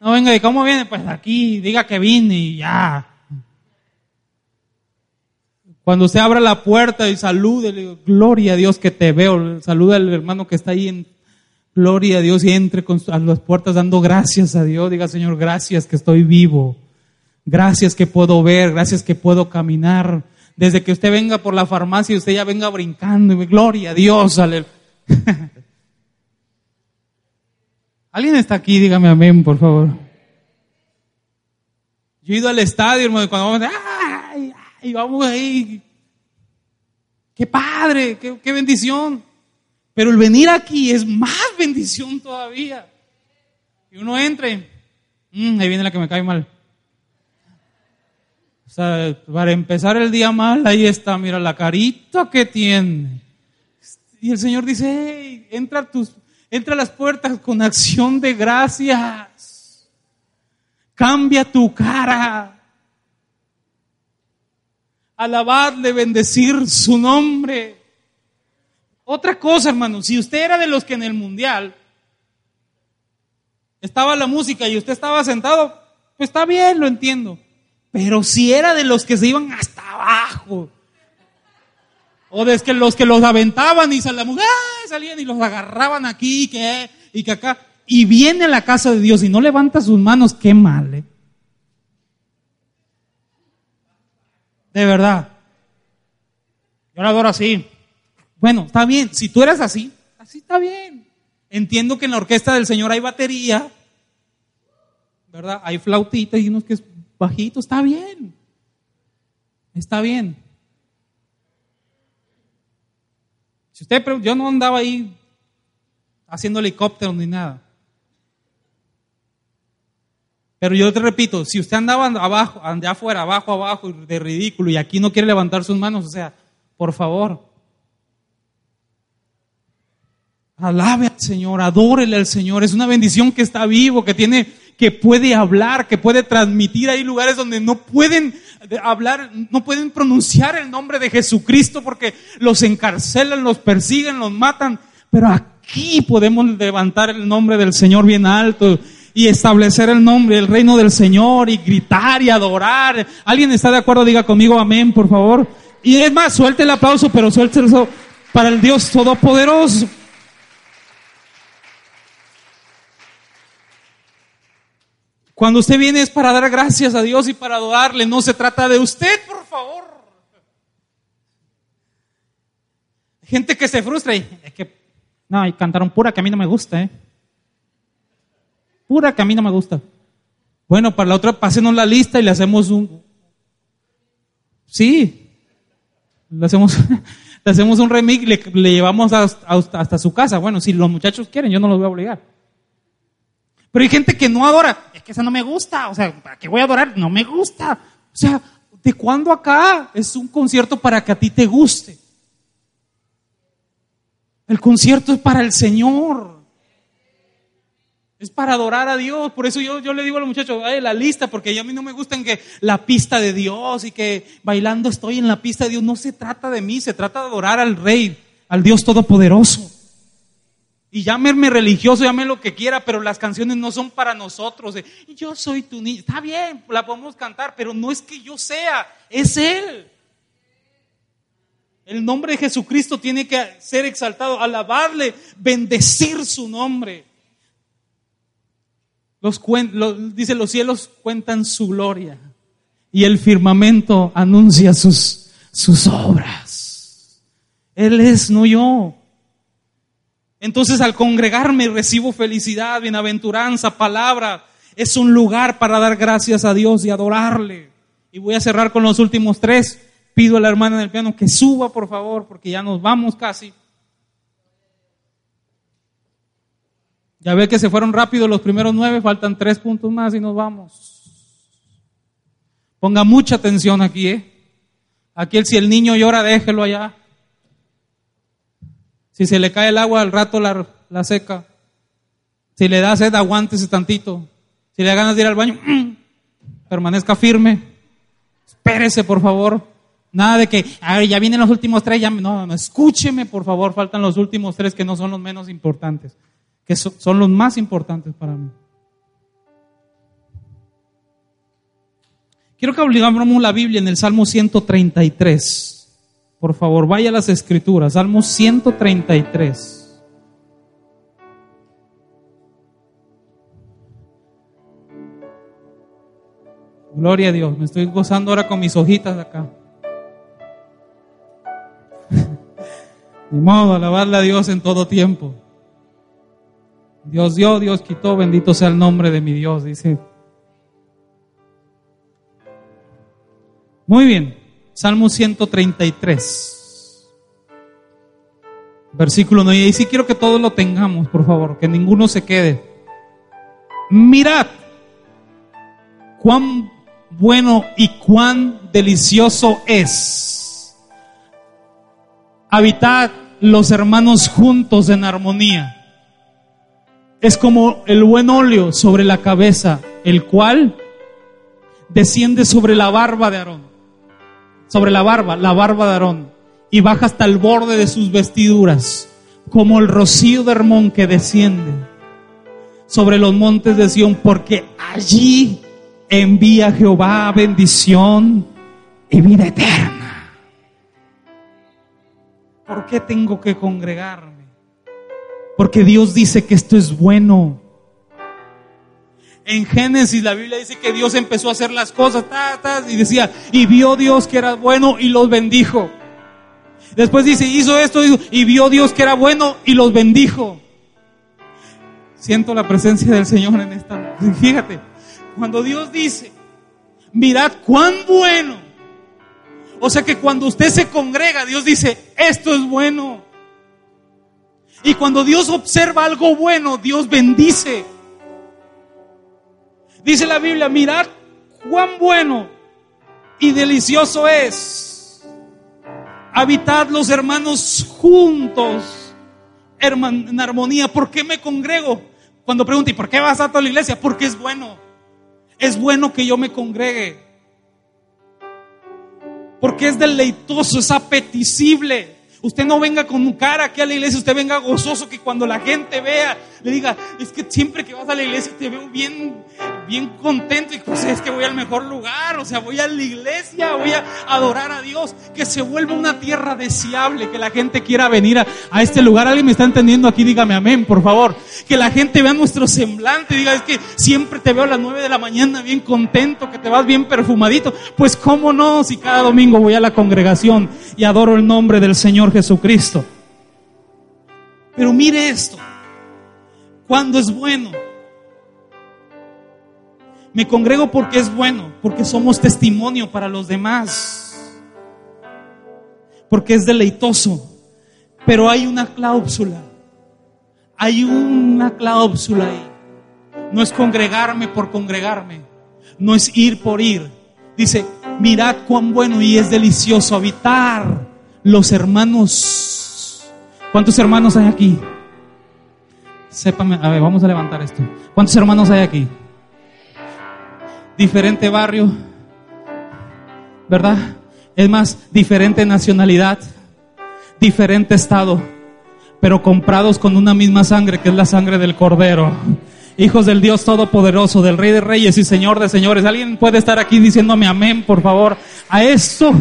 No venga, ¿y cómo viene? Pues aquí, diga que vine y ya. Cuando usted abra la puerta y salude, gloria a Dios que te veo, saluda al hermano que está ahí gloria a Dios y entre a las puertas dando gracias a Dios. Diga, Señor, gracias que estoy vivo. Gracias que puedo ver, gracias que puedo caminar. Desde que usted venga por la farmacia, y usted ya venga brincando. Gloria a Dios. ¿Alguien está aquí? Dígame amén, por favor. Yo he ido al estadio, hermano, cuando vamos, ¡ay! ay vamos ahí. ¡Qué padre! Qué, ¡Qué bendición! Pero el venir aquí es más bendición todavía. Y uno entre, mmm, ahí viene la que me cae mal. O sea, para empezar el día mal, ahí está, mira la carita que tiene. Y el Señor dice, hey, entra, tus, entra a las puertas con acción de gracias. Cambia tu cara. Alabadle, bendecir su nombre. Otra cosa, hermano, si usted era de los que en el mundial estaba la música y usted estaba sentado, pues está bien, lo entiendo. Pero si era de los que se iban hasta abajo. O de que los que los aventaban y salían, salían y los agarraban aquí, que y que acá, y viene a la casa de Dios y no levanta sus manos, qué mal, ¿eh? De verdad. Yo la adoro así. Bueno, está bien. Si tú eres así, así está bien. Entiendo que en la orquesta del Señor hay batería, ¿verdad? Hay flautita y unos que es bajito, está bien. Está bien. Si yo no andaba ahí haciendo helicóptero ni nada. Pero yo te repito, si usted andaba abajo, ande afuera, abajo, abajo, de ridículo, y aquí no quiere levantar sus manos, o sea, por favor, alabe al Señor, adórele al Señor. Es una bendición que está vivo, que tiene, que puede hablar, que puede transmitir. Hay lugares donde no pueden hablar, no pueden pronunciar el nombre de Jesucristo porque los encarcelan, los persiguen, los matan. Pero aquí podemos levantar el nombre del Señor bien alto y establecer el nombre, el reino del Señor y gritar y adorar. ¿Alguien está de acuerdo? Diga conmigo amén, por favor. Y es más, suelte el aplauso, pero suelte eso para el Dios Todopoderoso. Cuando usted viene es para dar gracias a Dios y para adorarle, no se trata de usted, por favor. Gente que se frustra y es que, no, y cantaron pura que a mí no me gusta, ¿eh? Pura que a mí no me gusta. Bueno, para la otra, pásenos la lista y le hacemos un. Sí. Le hacemos, le hacemos un remix y le, llevamos hasta, su casa. Bueno, si los muchachos quieren, yo no los voy a obligar. Pero hay gente que no adora. Es que esa no me gusta. O sea, ¿para qué voy a adorar? No me gusta. O sea, ¿de cuándo acá es un concierto para que a ti te guste? El concierto es para el Señor. Es para adorar a Dios. Por eso yo, yo le digo a los muchachos, la lista, porque a mí no me gustan que la pista de Dios y que bailando estoy en la pista de Dios. No se trata de mí, se trata de adorar al Rey, al Dios Todopoderoso. Y llámeme religioso, llámeme lo que quiera, pero las canciones no son para nosotros. Yo soy tu niño. Está bien, la podemos cantar, pero no es que yo sea, es Él. El nombre de Jesucristo tiene que ser exaltado, alabarle, bendecir su nombre. Los, dice, los cielos cuentan su gloria y el firmamento anuncia sus, sus obras. Él es, no yo. Entonces al congregarme recibo felicidad, bienaventuranza, palabra. Es un lugar para dar gracias a Dios y adorarle. Y voy a cerrar con los últimos tres. Pido a la hermana del piano que suba, por favor, porque ya nos vamos casi. Ya ve que se fueron rápido los primeros nueve, faltan tres puntos más y nos vamos. Ponga mucha atención aquí, ¿eh? Aquí si el niño llora, déjelo allá. Si se le cae el agua al rato la, la seca. Si le da sed, aguántese tantito. Si le da ganas de ir al baño, permanezca firme. Espérese, por favor. Nada de que, ya vienen los últimos tres, ya, no, no, escúcheme, por favor, faltan los últimos tres que no son los menos importantes que son los más importantes para mí. Quiero que obligamos la Biblia en el Salmo 133. Por favor, vaya a las escrituras, Salmo 133. Gloria a Dios, me estoy gozando ahora con mis hojitas acá. Ni modo, alabarle a Dios en todo tiempo. Dios dio, Dios quitó, bendito sea el nombre de mi Dios, dice. Muy bien, Salmo 133, versículo 9. Y sí quiero que todos lo tengamos, por favor, que ninguno se quede. Mirad cuán bueno y cuán delicioso es habitar los hermanos juntos en armonía es como el buen óleo sobre la cabeza, el cual desciende sobre la barba de Aarón, sobre la barba, la barba de Aarón, y baja hasta el borde de sus vestiduras, como el rocío de Hermón que desciende sobre los montes de Sión, porque allí envía Jehová bendición y vida eterna. ¿Por qué tengo que congregarme? Porque Dios dice que esto es bueno. En Génesis la Biblia dice que Dios empezó a hacer las cosas y decía, y vio Dios que era bueno y los bendijo. Después dice, hizo esto y vio Dios que era bueno y los bendijo. Siento la presencia del Señor en esta. Fíjate, cuando Dios dice, mirad cuán bueno. O sea que cuando usted se congrega, Dios dice, esto es bueno. Y cuando Dios observa algo bueno, Dios bendice. Dice la Biblia, mirad cuán bueno y delicioso es habitar los hermanos juntos en armonía. ¿Por qué me congrego? Cuando pregunto, ¿y por qué vas a toda la iglesia? Porque es bueno. Es bueno que yo me congregue. Porque es deleitoso, es apetecible. Usted no venga con cara aquí a la iglesia, usted venga gozoso que cuando la gente vea, le diga, es que siempre que vas a la iglesia te veo bien, bien contento y pues es que voy al mejor lugar, o sea, voy a la iglesia, voy a adorar a Dios, que se vuelva una tierra deseable, que la gente quiera venir a, a este lugar. ¿Alguien me está entendiendo aquí? Dígame amén, por favor. Que la gente vea nuestro semblante, diga, es que siempre te veo a las nueve de la mañana bien contento, que te vas bien perfumadito. Pues cómo no, si cada domingo voy a la congregación y adoro el nombre del Señor Jesucristo. Pero mire esto, cuando es bueno, me congrego porque es bueno, porque somos testimonio para los demás, porque es deleitoso. Pero hay una cláusula, hay una cláusula ahí. No es congregarme por congregarme, no es ir por ir. Dice, mirad cuán bueno y es delicioso habitar los hermanos. ¿Cuántos hermanos hay aquí? Sépame, a ver, vamos a levantar esto. ¿Cuántos hermanos hay aquí? diferente barrio, ¿verdad? Es más, diferente nacionalidad, diferente estado, pero comprados con una misma sangre, que es la sangre del Cordero. Hijos del Dios Todopoderoso, del Rey de Reyes y Señor de Señores. ¿Alguien puede estar aquí diciéndome amén, por favor, a esto?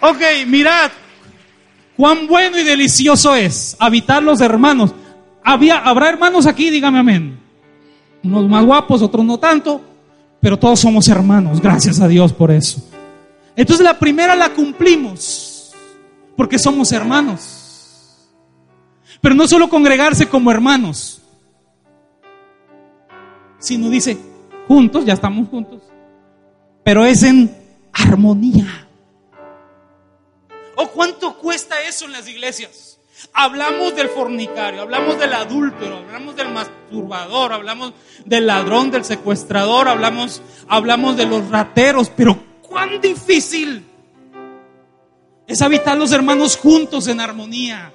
Ok, mirad, cuán bueno y delicioso es habitar los hermanos. Había, ¿Habrá hermanos aquí? Dígame amén. Unos más guapos, otros no tanto pero todos somos hermanos, gracias a Dios por eso. Entonces la primera la cumplimos, porque somos hermanos. Pero no solo congregarse como hermanos, sino dice, juntos, ya estamos juntos, pero es en armonía. ¿O cuánto cuesta eso en las iglesias? Hablamos del fornicario, hablamos del adúltero, hablamos del masturbador, hablamos del ladrón, del secuestrador, hablamos, hablamos de los rateros, pero cuán difícil es habitar los hermanos juntos en armonía.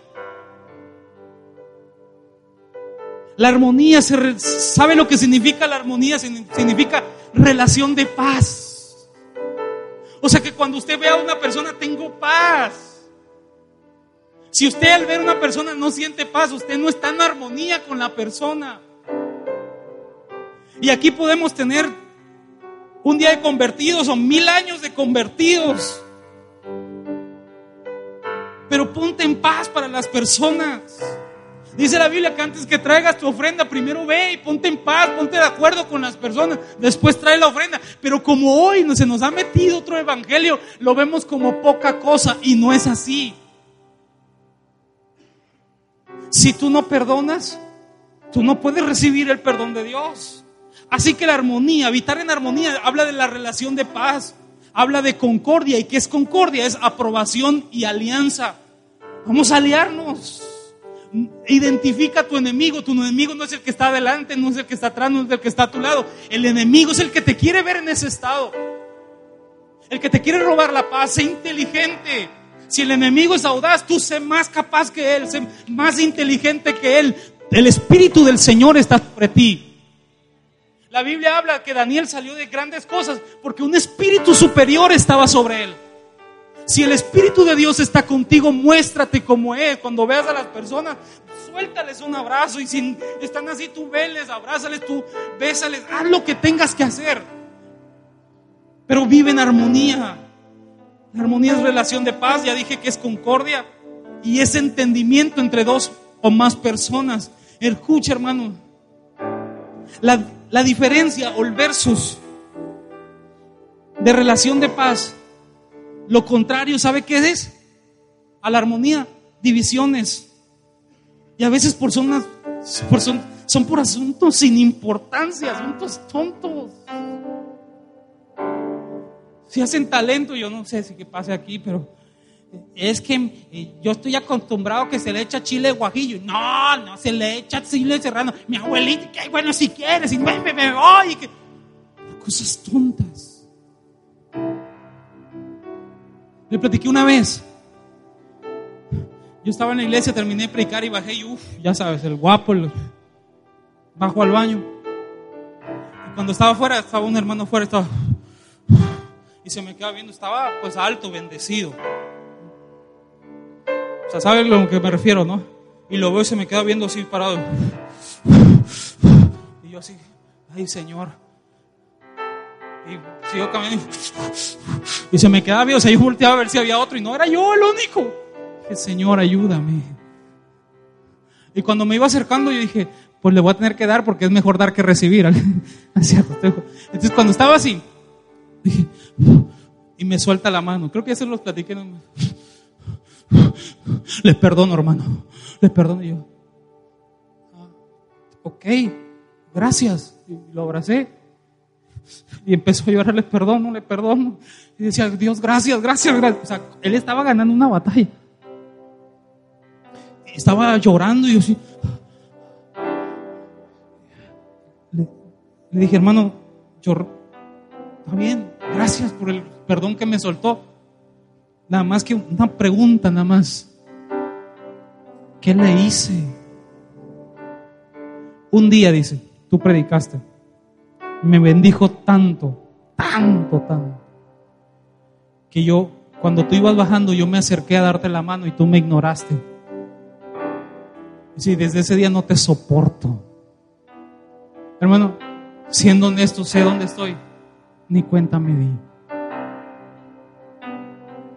La armonía, ¿sabe lo que significa la armonía? Significa relación de paz. O sea que cuando usted ve a una persona, tengo paz. Si usted al ver una persona no siente paz, usted no está en armonía con la persona. Y aquí podemos tener un día de convertidos o mil años de convertidos. Pero ponte en paz para las personas. Dice la Biblia que antes que traigas tu ofrenda, primero ve y ponte en paz, ponte de acuerdo con las personas, después trae la ofrenda. Pero como hoy se nos ha metido otro evangelio, lo vemos como poca cosa y no es así. Si tú no perdonas, tú no puedes recibir el perdón de Dios. Así que la armonía, habitar en armonía, habla de la relación de paz, habla de concordia. ¿Y qué es concordia? Es aprobación y alianza. Vamos a aliarnos. Identifica a tu enemigo. Tu enemigo no es el que está adelante, no es el que está atrás, no es el que está a tu lado. El enemigo es el que te quiere ver en ese estado. El que te quiere robar la paz. Sé inteligente. Si el enemigo es audaz, tú sé más capaz que él, sé más inteligente que él. El Espíritu del Señor está sobre ti. La Biblia habla que Daniel salió de grandes cosas porque un espíritu superior estaba sobre él. Si el Espíritu de Dios está contigo, muéstrate como es. Cuando veas a las personas, suéltales un abrazo. Y si están así, tú veles, abrázales, tú bésales, haz lo que tengas que hacer. Pero vive en armonía. La armonía es relación de paz, ya dije que es concordia y es entendimiento entre dos o más personas. Escucha, hermano. La, diferencia o el versus de relación de paz. Lo contrario, ¿sabe qué es? A la armonía, divisiones. Y a veces por son, por son, son por asuntos sin importancia, asuntos tontos. Si hacen talento, yo no sé si qué pase aquí, pero es que eh, yo estoy acostumbrado que se le echa chile guajillo. No, no se le echa chile serrano. Mi abuelita, que bueno, si quieres, y me, me, voy. Que... Cosas tontas. Le platiqué una vez. Yo estaba en la iglesia, terminé de predicar y bajé y uff, ya sabes, el guapo, bajo al baño. Y cuando estaba afuera, estaba un hermano afuera, estaba y se me queda viendo, estaba pues alto, bendecido. O sea, ¿saben a lo que me refiero, no? Y lo veo y se me queda viendo así parado. Y yo así, ay Señor. Y sigo caminando. Y se me queda viendo, o sea, yo volteaba a ver si había otro y no era yo el único. Dije, Señor, ayúdame. Y cuando me iba acercando, yo dije, pues le voy a tener que dar porque es mejor dar que recibir. Entonces, cuando estaba así, y me suelta la mano. Creo que se los platiqué. Les perdono, hermano. Les perdono yo. Ah, ok, gracias. Y lo abracé. Y empezó a llorar, les perdono, le perdono. Y decía, Dios, gracias, gracias, gracias. O sea, él estaba ganando una batalla. Estaba llorando y yo sí. Le, le dije, hermano, yo, está bien, gracias por el perdón que me soltó. Nada más que una pregunta, nada más. ¿Qué le hice? Un día, dice, tú predicaste. Me bendijo tanto, tanto, tanto. Que yo, cuando tú ibas bajando, yo me acerqué a darte la mano y tú me ignoraste. Y desde ese día no te soporto. Hermano, siendo honesto, sé dónde estoy ni cuenta me di.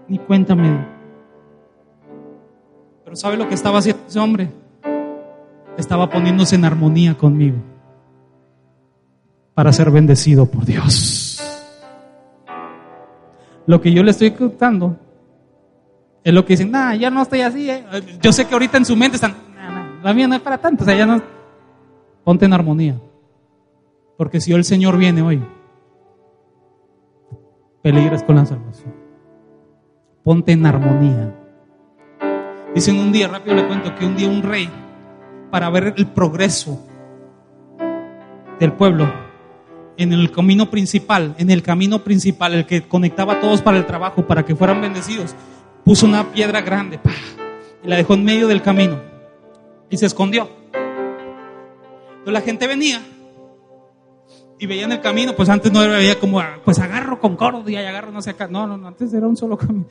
Ni cuenta me di. Pero ¿sabe lo que estaba haciendo ese hombre? Estaba poniéndose en armonía conmigo para ser bendecido por Dios. Lo que yo le estoy contando es lo que dicen, nah, ya no estoy así. Eh". Yo sé que ahorita en su mente están, la mía no es para tanto, o sea, ya no. Ponte en armonía. Porque si el Señor viene hoy, peligras con la salvación. Ponte en armonía. Dicen un día, rápido le cuento, que un día un rey, para ver el progreso del pueblo en el camino principal, en el camino principal, el que conectaba a todos para el trabajo, para que fueran bendecidos, puso una piedra grande y la dejó en medio del camino y se escondió. Entonces la gente venía y veían el camino, pues antes no veía como, pues agarro con cordo y agarro no sé acá. No, no, no, antes era un solo camino.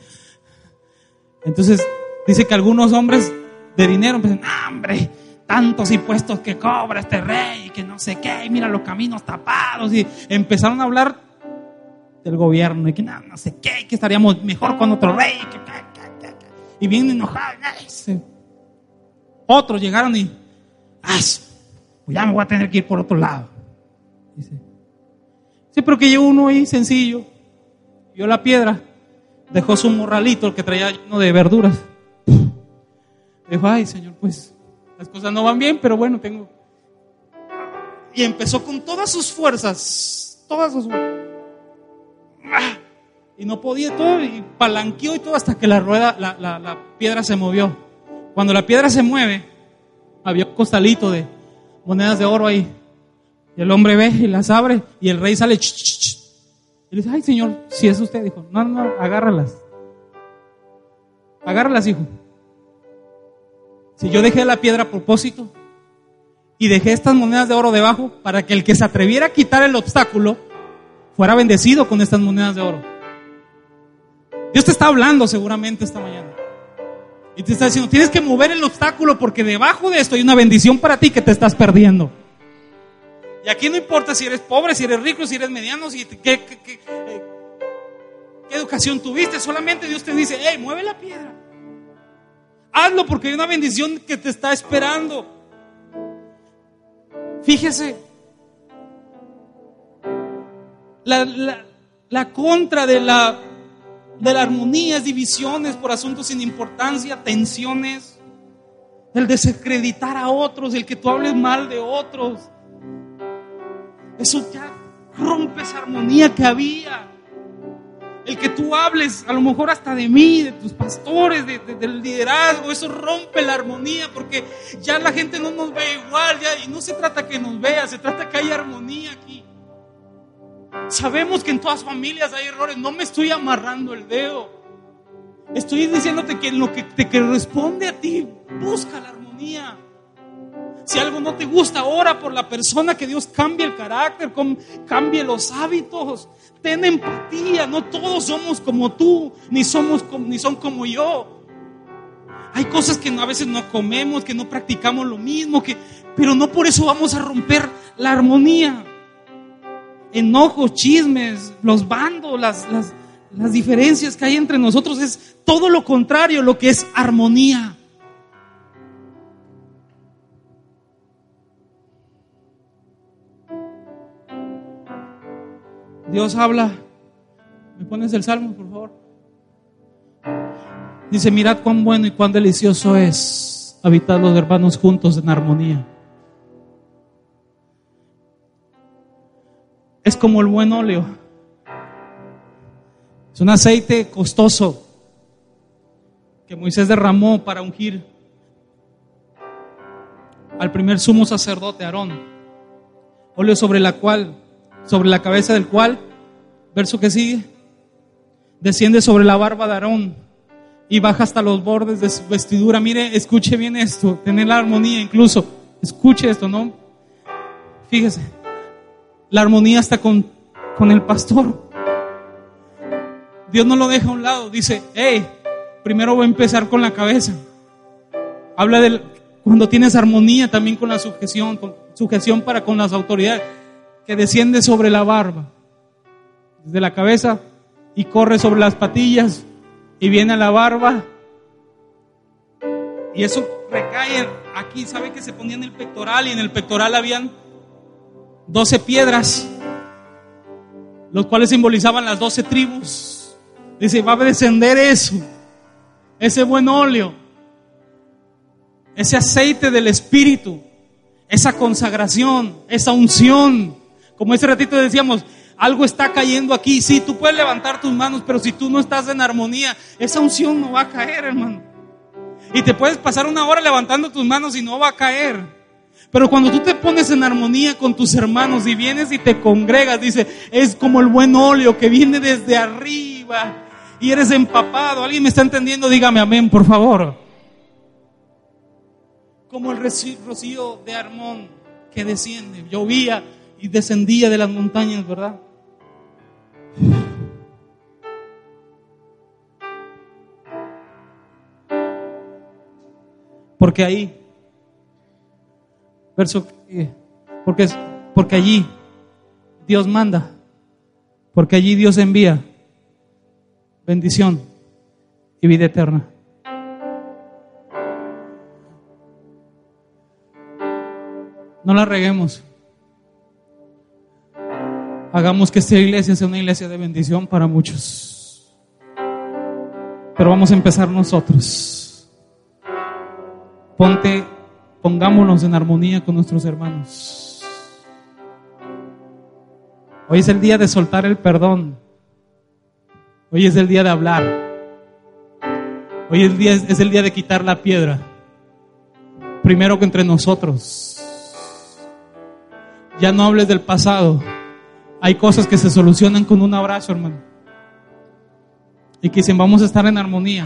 Entonces, dice que algunos hombres de dinero empiezan, hombre, tantos impuestos que cobra este rey y que no sé qué, y mira los caminos tapados. Y empezaron a hablar del gobierno y que no, no sé qué, que estaríamos mejor con otro rey. y bien enojados. Otros llegaron y, pues ya me voy a tener que ir por otro lado. Dice. Sí, pero que llegó uno ahí sencillo. Vio la piedra. Dejó su morralito, el que traía lleno de verduras. Dijo, ay, Señor, pues las cosas no van bien, pero bueno, tengo. Y empezó con todas sus fuerzas. Todas sus fuerzas. Y no podía todo, y palanqueó y todo hasta que la rueda, la, la, la piedra se movió. Cuando la piedra se mueve, había un costalito de monedas de oro ahí. Y el hombre ve y las abre y el rey sale. y le dice, ay Señor, si es usted, dijo, no, no, agárralas. Agárralas, hijo. Si yo dejé la piedra a propósito y dejé estas monedas de oro debajo para que el que se atreviera a quitar el obstáculo fuera bendecido con estas monedas de oro. Dios te está hablando seguramente esta mañana. Y te está diciendo, tienes que mover el obstáculo porque debajo de esto hay una bendición para ti que te estás perdiendo. Y aquí no importa si eres pobre, si eres rico, si eres mediano, si qué, qué, qué, eh, educación tuviste. Solamente Dios te dice, hey, mueve la piedra. Hazlo porque hay una bendición que te está esperando. Fíjese, la, la contra de la, de la armonía es divisiones por asuntos sin importancia, tensiones, el desacreditar a otros, el que tú hables mal de otros. Eso ya rompe esa armonía que había. El que tú hables, a lo mejor hasta de mí, de tus pastores, del liderazgo, eso rompe la armonía porque ya la gente no nos ve igual, ya, y no se trata que nos vea, se trata que haya armonía aquí. Sabemos que en todas familias hay errores. No me estoy amarrando el dedo. Estoy diciéndote que en lo que te corresponde a ti, busca la armonía. Si algo no te gusta, ora por la persona, que Dios cambie el carácter, cambie los hábitos. Ten empatía, no todos somos como tú, ni, somos, ni son como yo. Hay cosas que a veces no comemos, que no practicamos lo mismo, que, pero no por eso vamos a romper la armonía enojos, chismes, los bandos, las, las, las diferencias que hay entre nosotros. Es todo lo contrario, lo que es armonía. Dios habla. ¿Me pones el salmo, por favor? Dice, mirad cuán bueno y cuán delicioso es habitar los hermanos juntos en armonía. es como el buen óleo. Es un aceite costoso que Moisés derramó para ungir al primer sumo sacerdote Aarón. Óleo sobre la cual, sobre la cabeza del cual, verso que sigue, desciende sobre la barba de Aarón y baja hasta los bordes de su vestidura. Mire, escuche bien esto, tener la armonía incluso. Escuche esto, ¿no? Fíjese, la armonía está con, con el pastor. Dios no lo deja a un lado. Dice, hey, primero voy a empezar con la cabeza. Habla de cuando tienes armonía también con la sujeción, con, sujeción para con las autoridades, que desciende sobre la barba, desde la cabeza y corre sobre las patillas y viene a la barba. Y eso recae aquí, ¿sabe que se ponía en el pectoral y en el pectoral habían doce piedras, los cuales simbolizaban las doce tribus. Dice, va a descender eso, ese buen óleo, ese aceite del Espíritu, esa consagración, esa unción. Como ese ratito decíamos, algo está cayendo aquí. Sí, tú puedes levantar tus manos, pero si tú no estás en armonía, esa unción no va a caer, hermano. Y te puedes pasar una hora levantando tus manos y no va a caer. Pero cuando tú te pones en armonía con tus hermanos y vienes y te congregas, dice, es como el buen óleo que viene desde arriba y eres empapado. ¿Alguien me está entendiendo? Dígame amén, por favor. Como el rocío de Armón que desciende, llovía y descendía de las montañas, ¿verdad? Porque ahí Verso, porque, porque allí Dios manda, porque allí Dios envía bendición y vida eterna. No la reguemos. Hagamos que esta iglesia sea una iglesia de bendición para muchos. Pero vamos a empezar nosotros. Ponte pongámonos en armonía con nuestros hermanos. Hoy es el día de soltar el perdón. Hoy es el día de hablar. Hoy el día, es el día de quitar la piedra. Primero que entre nosotros. Ya no hables del pasado. Hay cosas que se solucionan con un abrazo, hermano. Y que dicen, vamos a estar en armonía.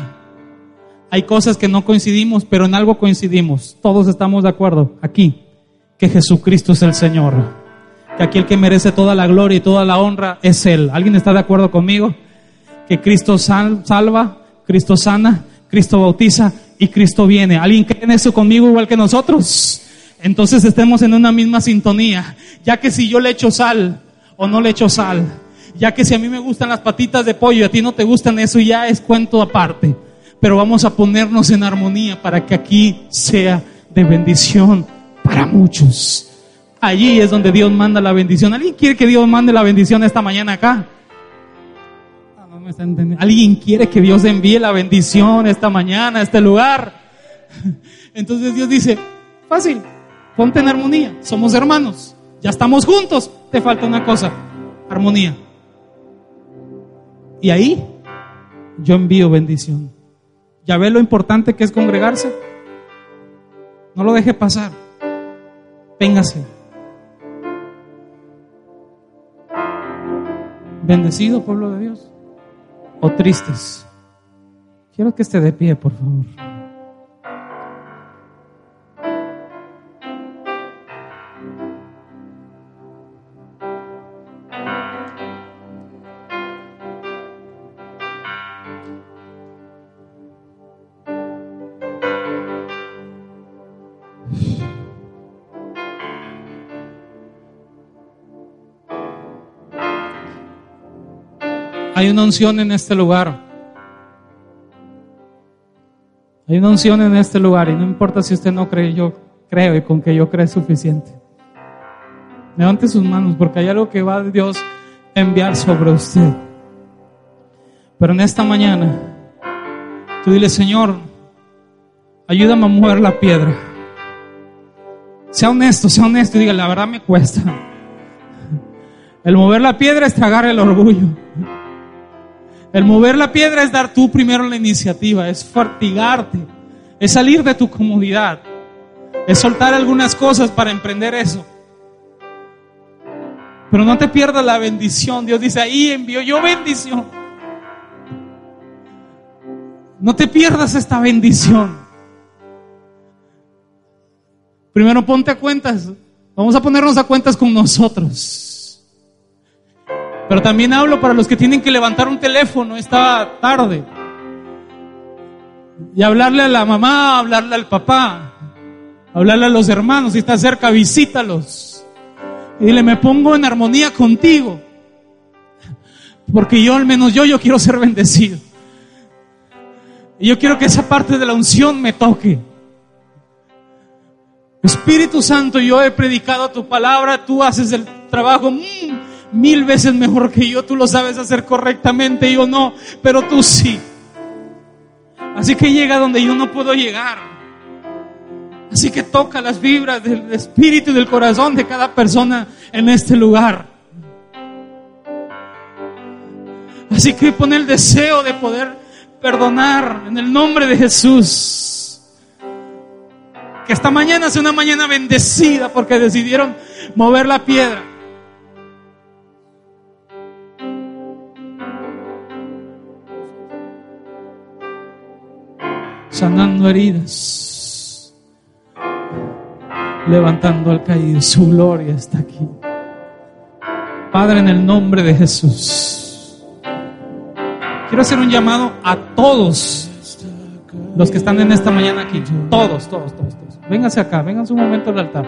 Hay cosas que no coincidimos, pero en algo coincidimos. Todos estamos de acuerdo aquí, que Jesucristo es el Señor. Que aquí el que merece toda la gloria y toda la honra es Él. ¿Alguien está de acuerdo conmigo? Que Cristo salva, Cristo sana, Cristo bautiza y Cristo viene. ¿Alguien cree en eso conmigo igual que nosotros? Entonces estemos en una misma sintonía. Ya que si yo le echo sal o no le echo sal, ya que si a mí me gustan las patitas de pollo y a ti no te gustan eso, ya es cuento aparte. pero vamos a ponernos en armonía para que aquí sea de bendición para muchos. Allí es donde Dios manda la bendición. ¿Alguien quiere que Dios mande la bendición esta mañana acá? Ah. ¿Alguien quiere que Dios envíe la bendición esta mañana a este lugar? Entonces Dios dice, fácil, ponte en armonía, somos hermanos, ya estamos juntos, te falta una cosa, armonía. Y ahí yo envío bendición. ¿Ya ve lo importante que es congregarse? No lo deje pasar. Véngase. Bendecido pueblo de Dios. O tristes. Quiero que esté de pie, por favor. Hay una unción en este lugar. Hay una unción en este lugar y no importa si usted no cree, yo creo y con que yo creo es suficiente. Levante sus manos porque hay algo que va Dios a enviar sobre usted. Pero en esta mañana, tú dile, Señor, ayúdame a mover la piedra. Sea honesto, sea honesto y diga, la verdad me cuesta. El mover la piedra es tragar el orgullo. El mover la piedra es dar tú primero la iniciativa, es fatigarte, es salir de tu comodidad, es soltar algunas cosas para emprender eso. Pero no te pierdas la bendición. Dios dice, ahí envío yo bendición. No te pierdas esta bendición. Primero ponte a cuentas. Vamos a ponernos a cuentas con nosotros. Pero también hablo para los que tienen que levantar un teléfono esta tarde y hablarle a la mamá, hablarle al papá, hablarle a los hermanos, si está cerca, visítalos. Y dile, me pongo en armonía contigo. Porque yo, al menos yo, yo quiero ser bendecido. Y yo quiero que esa parte de la unción me toque. Espíritu Santo, yo he predicado tu palabra, tú haces el trabajo. Mm, mil veces mejor que yo, tú lo sabes hacer correctamente, yo no, pero tú sí. Así que llega donde yo no puedo llegar. Así que toca las vibras del espíritu y del corazón de cada persona en este lugar. Así que pone el deseo de poder perdonar en el nombre de Jesús. Que esta mañana sea una mañana bendecida porque decidieron mover la piedra. Sanando heridas, levantando al caído. Su gloria está aquí. Padre, en el nombre de Jesús, quiero hacer un llamado a todos los que están en esta mañana aquí. Todos, todos, todos, todos. Vénganse acá, vénganse un momento al altar.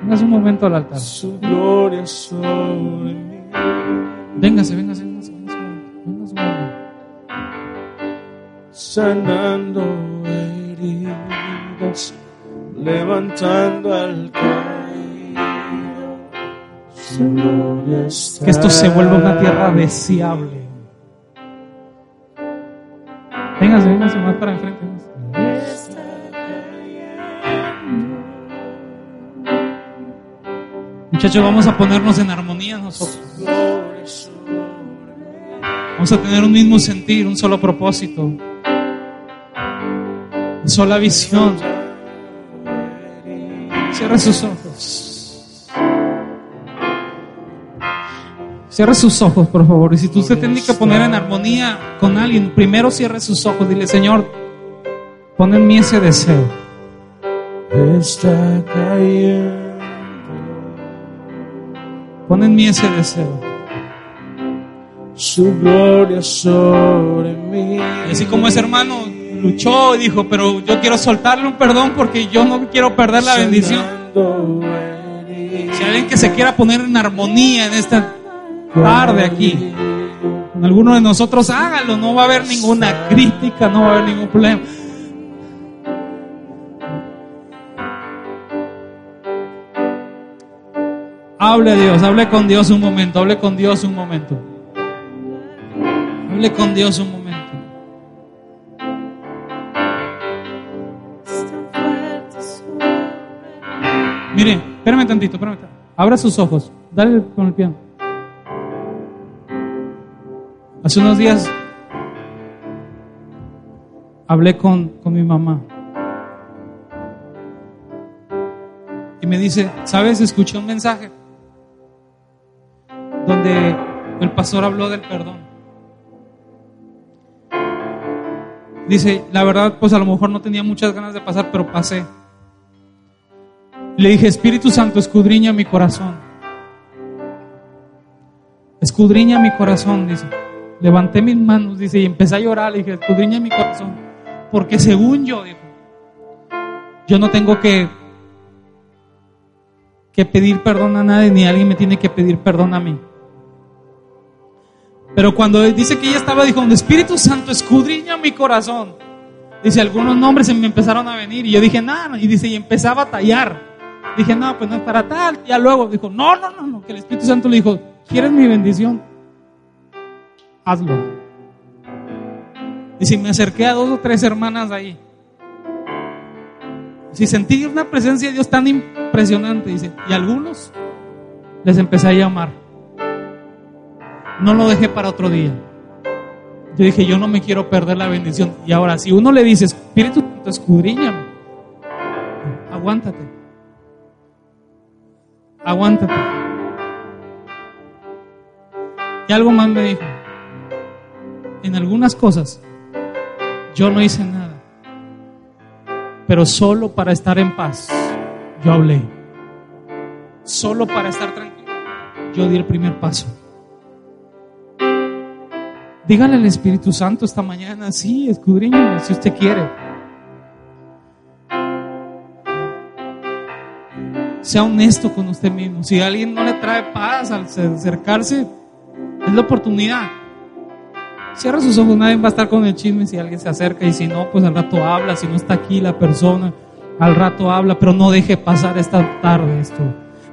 Vénganse un momento al altar. Su gloria sobre mí. Véngase, véngase, véngase, véngase, véngase un momento sanando heridas, levantando al caído. Que esto se vuelva una tierra deseable. Véngase, véngase más para enfrente. Muchachos, vamos a ponernos en armonía nosotros. Vamos a tener un mismo sentir, un solo propósito sola visión. Cierra sus ojos. Cierra sus ojos, por favor. Y si tú se tiene que poner en armonía con alguien, primero cierre sus ojos. Dile, Señor, pon en mí ese deseo. Está cayendo. Pon en mí ese deseo. Su gloria sobre mí. Y así como ese hermano luchó y dijo, pero yo quiero soltarle un perdón porque yo no quiero perder la bendición. Si alguien que se quiera poner en armonía en esta tarde aquí, Con alguno de nosotros hágalo, no va a haber ninguna crítica, no va a haber ningún problema. Hable a Dios, hable con Dios un momento, hable con Dios un momento. Hable con Dios un momento. Espérame tantito, espérame. Abra sus ojos, dale con el piano. Hace unos días hablé con, con mi mamá. Y me dice, ¿sabes? Escuché un mensaje donde el pastor habló del perdón. Dice, la verdad, pues a lo mejor no tenía muchas ganas de pasar, pero pasé. Le dije, Espíritu Santo, escudriña mi corazón. Escudriña mi corazón, dice. Levanté mis manos, dice, y empecé a llorar. Le dije, escudriña mi corazón. Porque según yo, dijo, yo no tengo que, que pedir perdón a nadie, ni alguien me tiene que pedir perdón a mí. Pero cuando dice que ella estaba, dijo, Espíritu Santo, escudriña mi corazón. Dice, algunos nombres se me empezaron a venir. Y yo dije, nada, y dice, y empezaba a tallar. Dije, no, pues no es para tal. Ya luego dijo, no, no, no, no, que el Espíritu Santo le dijo, ¿quieres mi bendición? Hazlo. Dice, me acerqué a dos o tres hermanas ahí. Si sentí una presencia de Dios tan impresionante, dice, y algunos les empecé a llamar no lo dejé para otro día. Yo dije, yo no me quiero perder la bendición. Y ahora, si uno le dice, Espíritu Santo, escudriñame, aguántate. Aguántate. Y algo más me dijo. En algunas cosas, yo no hice nada. Pero solo para estar en paz, yo hablé. Solo para estar tranquilo, yo di el primer paso. Dígale al Espíritu Santo esta mañana, sí, escudriñame si usted quiere. Sea honesto con usted mismo. Si alguien no le trae paz al acercarse, es la oportunidad. Cierra sus ojos, nadie va a estar con el chisme si alguien se acerca y si no, pues al rato habla. Si no está aquí la persona, al rato habla, pero no deje pasar esta tarde esto.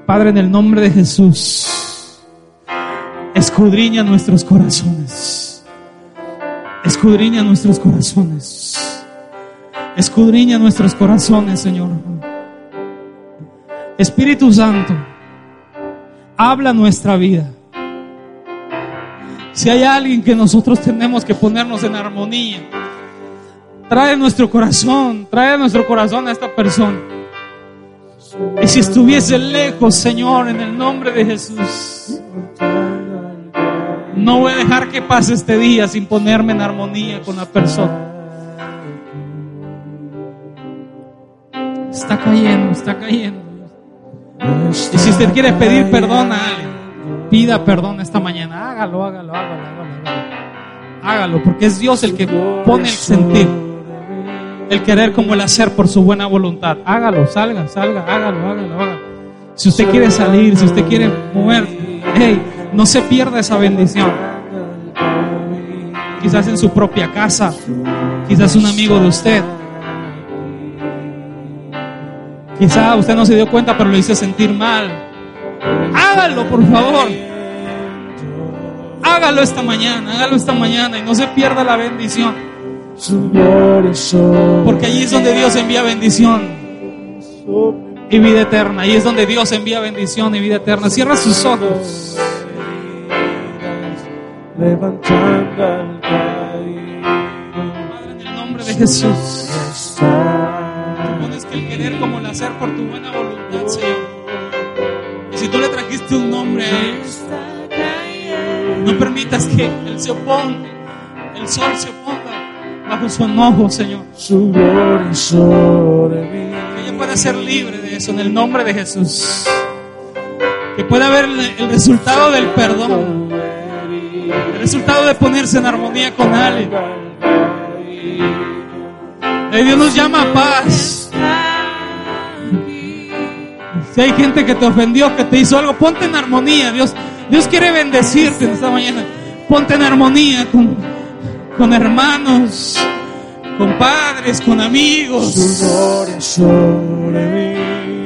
Padre, en el nombre de Jesús, escudriña nuestros corazones. Escudriña nuestros corazones. Escudriña nuestros corazones, Señor. Espíritu Santo, habla nuestra vida. Si hay alguien que nosotros tenemos que ponernos en armonía, trae nuestro corazón, trae nuestro corazón a esta persona. Y si estuviese lejos, Señor, en el nombre de Jesús, no voy a dejar que pase este día sin ponerme en armonía con la persona. Está cayendo, está cayendo. Y si usted quiere pedir perdón a alguien, pida perdón esta mañana. Hágalo, hágalo, hágalo, hágalo. Hágalo, porque es Dios el que pone el sentir, el querer como el hacer por su buena voluntad. Hágalo, salga, salga, hágalo, hágalo, hágalo. Si usted quiere salir, si usted quiere mover, hey, no se pierda esa bendición. Quizás en su propia casa, quizás un amigo de usted. Quizás usted no se dio cuenta, pero lo hice sentir mal. Hágalo, por favor. Hágalo esta mañana, hágalo esta mañana y no se pierda la bendición. Porque allí es donde Dios envía bendición y vida eterna. Ahí es donde Dios envía bendición y vida eterna. Cierra sus ojos levantando al. Padre, en el nombre de Jesús. El querer como el hacer por tu buena voluntad, Señor. Y si tú le trajiste un nombre a él, no permitas que él se oponga, el sol se oponga bajo su enojo, Señor. Que ella pueda ser libre de eso en el nombre de Jesús. Que pueda ver el resultado del perdón. El resultado de ponerse en armonía con. Eh, Dios nos llama a paz. Si hay gente que te ofendió, que te hizo algo, ponte en armonía. Dios, Dios quiere bendecirte en esta mañana. Ponte en armonía con, con hermanos, con padres, con amigos.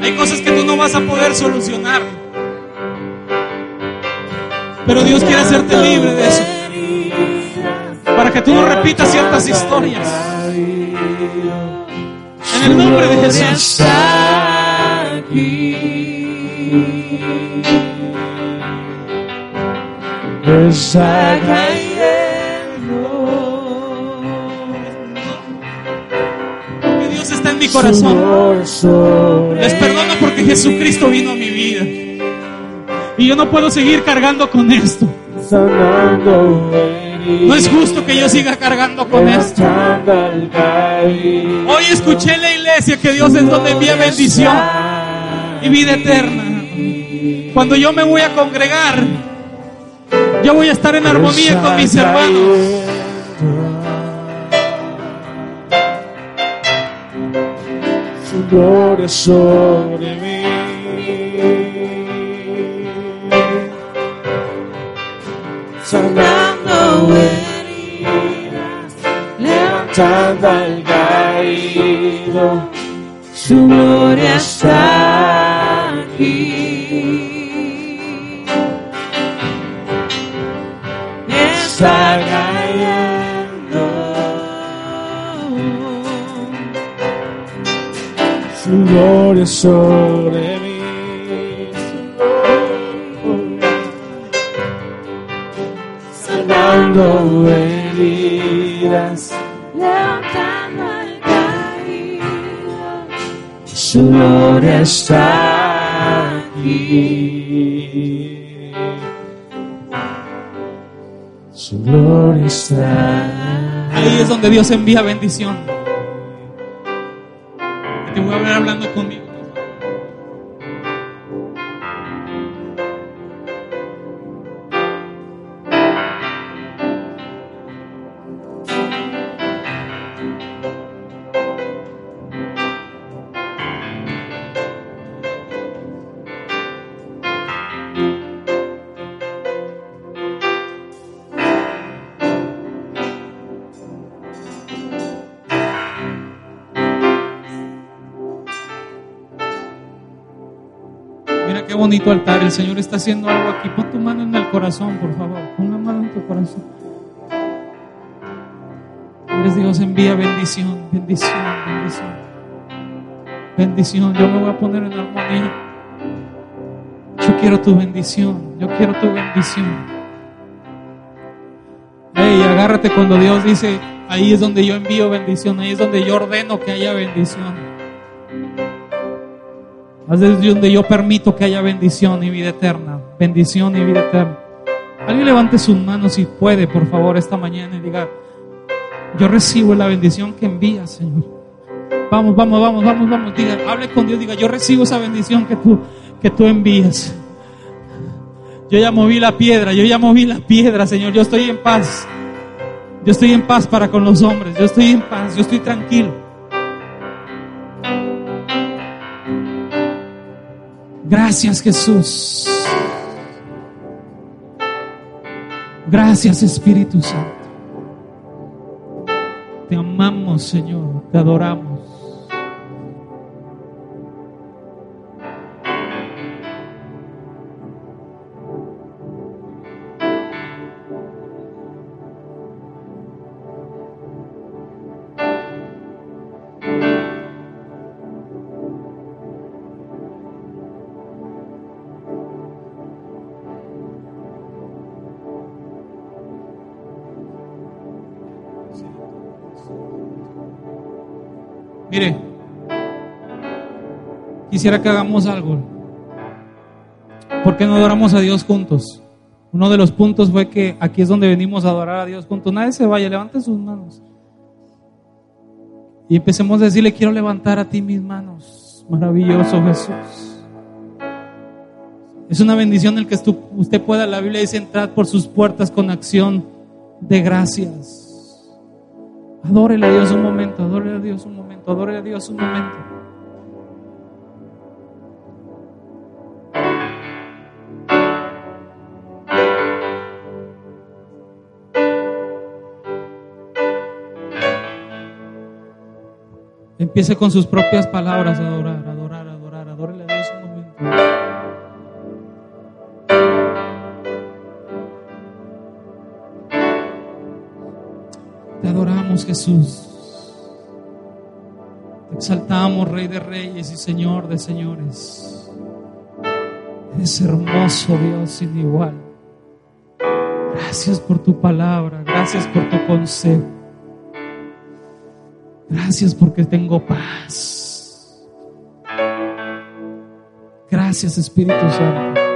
Hay cosas que tú no vas a poder solucionar. Pero Dios quiere hacerte libre de eso. Para que tú no repitas ciertas historias. En el nombre de Jesús. Está Que Dios está en mi corazón. Les perdono porque Jesucristo vino a mi vida. Y yo no puedo seguir cargando con esto. sanando No es justo que yo siga cargando con esto. Hoy escuché en la iglesia que Dios es donde envía bendición y vida eterna. Cuando yo me voy a congregar, yo voy a estar en armonía con mis hermanos. Su gloria sobre mí. Al caído. Su gloria está aquí. Está cayendo. Su gloria sobre gloria está aquí. Su gloria está Ahí es donde Dios envía bendición. Y Te voy a ver hablando conmigo. Altar. El Señor está haciendo algo aquí. Pon tu mano en el corazón, por favor. Pon la mano en tu corazón. Dios, envía bendición, bendición, bendición. Bendición. Yo me voy a poner en armonía. Yo quiero tu bendición. Yo quiero tu bendición. Hey, agárrate cuando Dios dice, ahí es donde yo envío bendición, ahí es donde yo ordeno que haya bendición. Es donde yo permito que haya bendición y vida eterna. Bendición y vida eterna. Alguien levante sus manos si puede, por favor, esta mañana y diga, yo recibo la bendición que envías, Señor. Vamos, vamos, vamos, vamos, vamos. Diga, hable con Dios, diga, yo recibo esa bendición que tú, que tú envías. Yo ya moví la piedra, yo ya moví la piedra, Señor. Yo estoy en paz. Yo estoy en paz para con los hombres. Yo estoy en paz, yo estoy tranquilo. Gracias Jesús. Gracias Espíritu Santo. Te amamos Señor, te adoramos. Mire, quisiera que hagamos algo. ¿Por qué no adoramos a Dios juntos? Uno de los puntos fue que aquí es donde venimos a adorar a Dios juntos. Nadie se vaya, levante sus manos. Y empecemos a decirle, quiero levantar a ti mis manos. Maravilloso Jesús. Es una bendición el que usted pueda, la Biblia dice, entrar por sus puertas con acción de gracias. Adórele a Dios un momento, adórele a Dios un momento, adórele a Dios un momento. Empiece con sus propias palabras. Jesús. Te exaltamos, Rey de Reyes y Señor de Señores. Eres hermoso, Dios, sin igual. Gracias por tu palabra, gracias por tu consejo. Gracias porque tengo paz. Gracias, Espíritu Santo.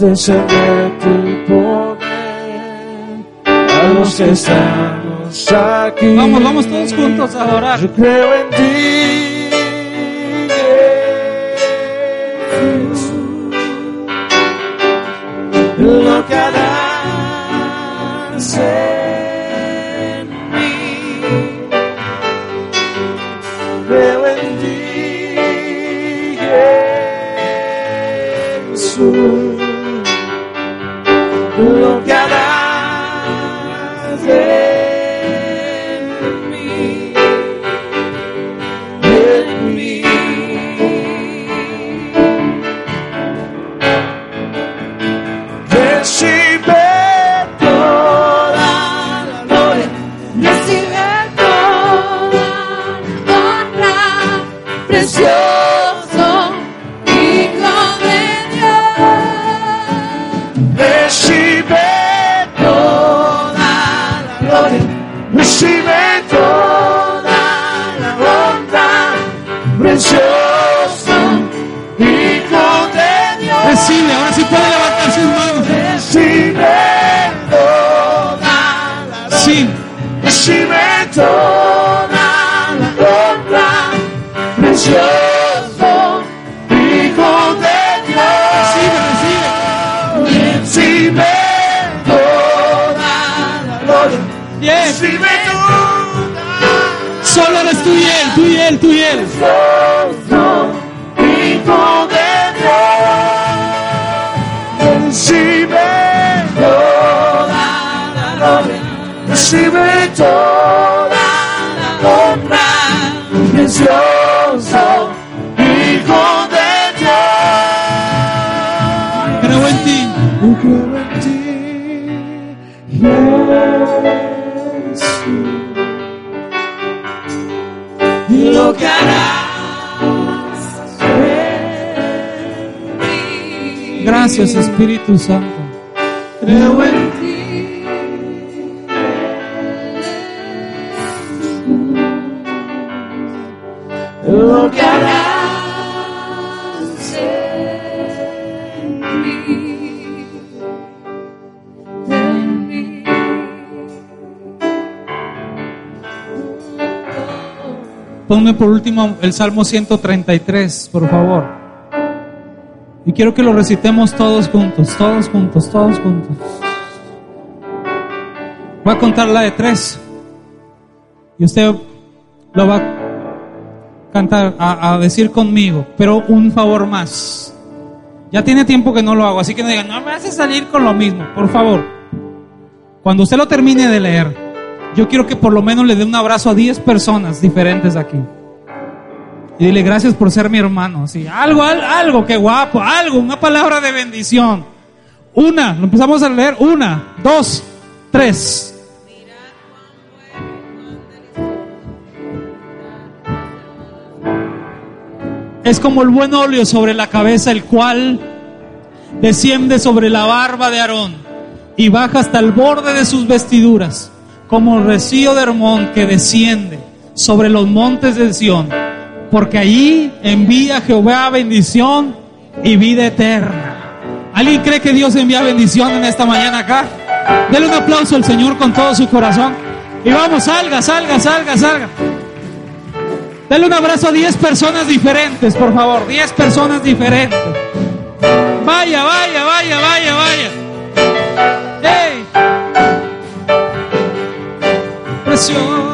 Descender tu poder a los que estamos aquí. Vamos, vamos todos juntos a adorar. Yo creo en ti. Gracias, Espíritu Santo. Creo en ti. Lo que harás en mí. En mí. Ponme por último el Salmo 133, por favor. Y quiero que lo recitemos todos juntos, todos juntos, todos juntos. Voy a contar la de tres. Y usted lo va a cantar, a, decir conmigo. Pero un favor más. Ya tiene tiempo que no lo hago, así que no digan, no me hace salir con lo mismo, por favor. Cuando usted lo termine de leer, yo quiero que por lo menos le dé un abrazo a 10 personas diferentes aquí. Y dile gracias por ser mi hermano. Sí, algo, al- algo, qué guapo, algo, una palabra de bendición. Una, lo empezamos a leer. Una, dos, tres. Es como el buen óleo sobre la cabeza, el cual desciende sobre la barba de Aarón y baja hasta el borde de sus vestiduras, como el rocío de Hermón que desciende sobre los montes de Sión, porque allí envía Jehová bendición y vida eterna. ¿Alguien cree que Dios envía bendición en esta mañana acá? Dele un aplauso al Señor con todo su corazón. Y vamos, salga, salga, salga, salga. Dale un abrazo a 10 personas diferentes, por favor. 10 personas diferentes. Vaya, vaya, vaya, vaya, vaya. ¡Ey! Precioso.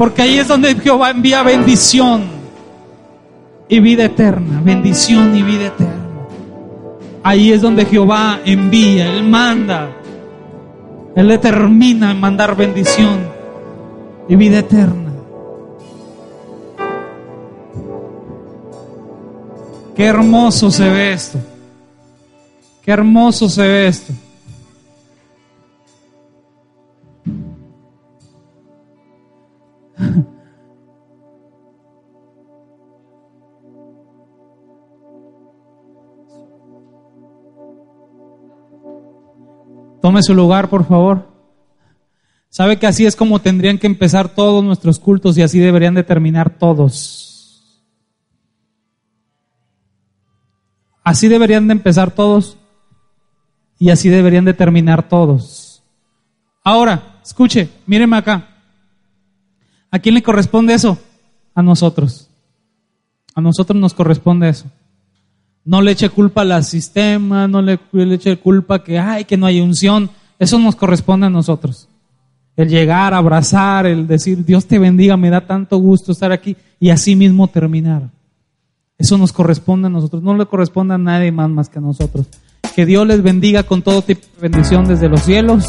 Porque ahí es donde Jehová envía bendición y vida eterna. Bendición y vida eterna. Ahí es donde Jehová envía, Él manda. Él determina en mandar bendición y vida eterna. Qué hermoso se ve esto. Qué hermoso se ve esto. Tome su lugar, por favor. Sabe que así es como tendrían que empezar todos nuestros cultos y así deberían de terminar todos. Así deberían de empezar todos y así deberían de terminar todos. Ahora, escuche, míreme acá. ¿A quién le corresponde eso? A nosotros. A nosotros nos corresponde eso. No le eche culpa al sistema, no le, le eche culpa que, ay, que no hay unción. Eso nos corresponde a nosotros. El llegar, abrazar, el decir, Dios te bendiga, me da tanto gusto estar aquí y así mismo terminar. Eso nos corresponde a nosotros, no le corresponde a nadie más más que a nosotros. Que Dios les bendiga con todo tipo de bendición desde los cielos.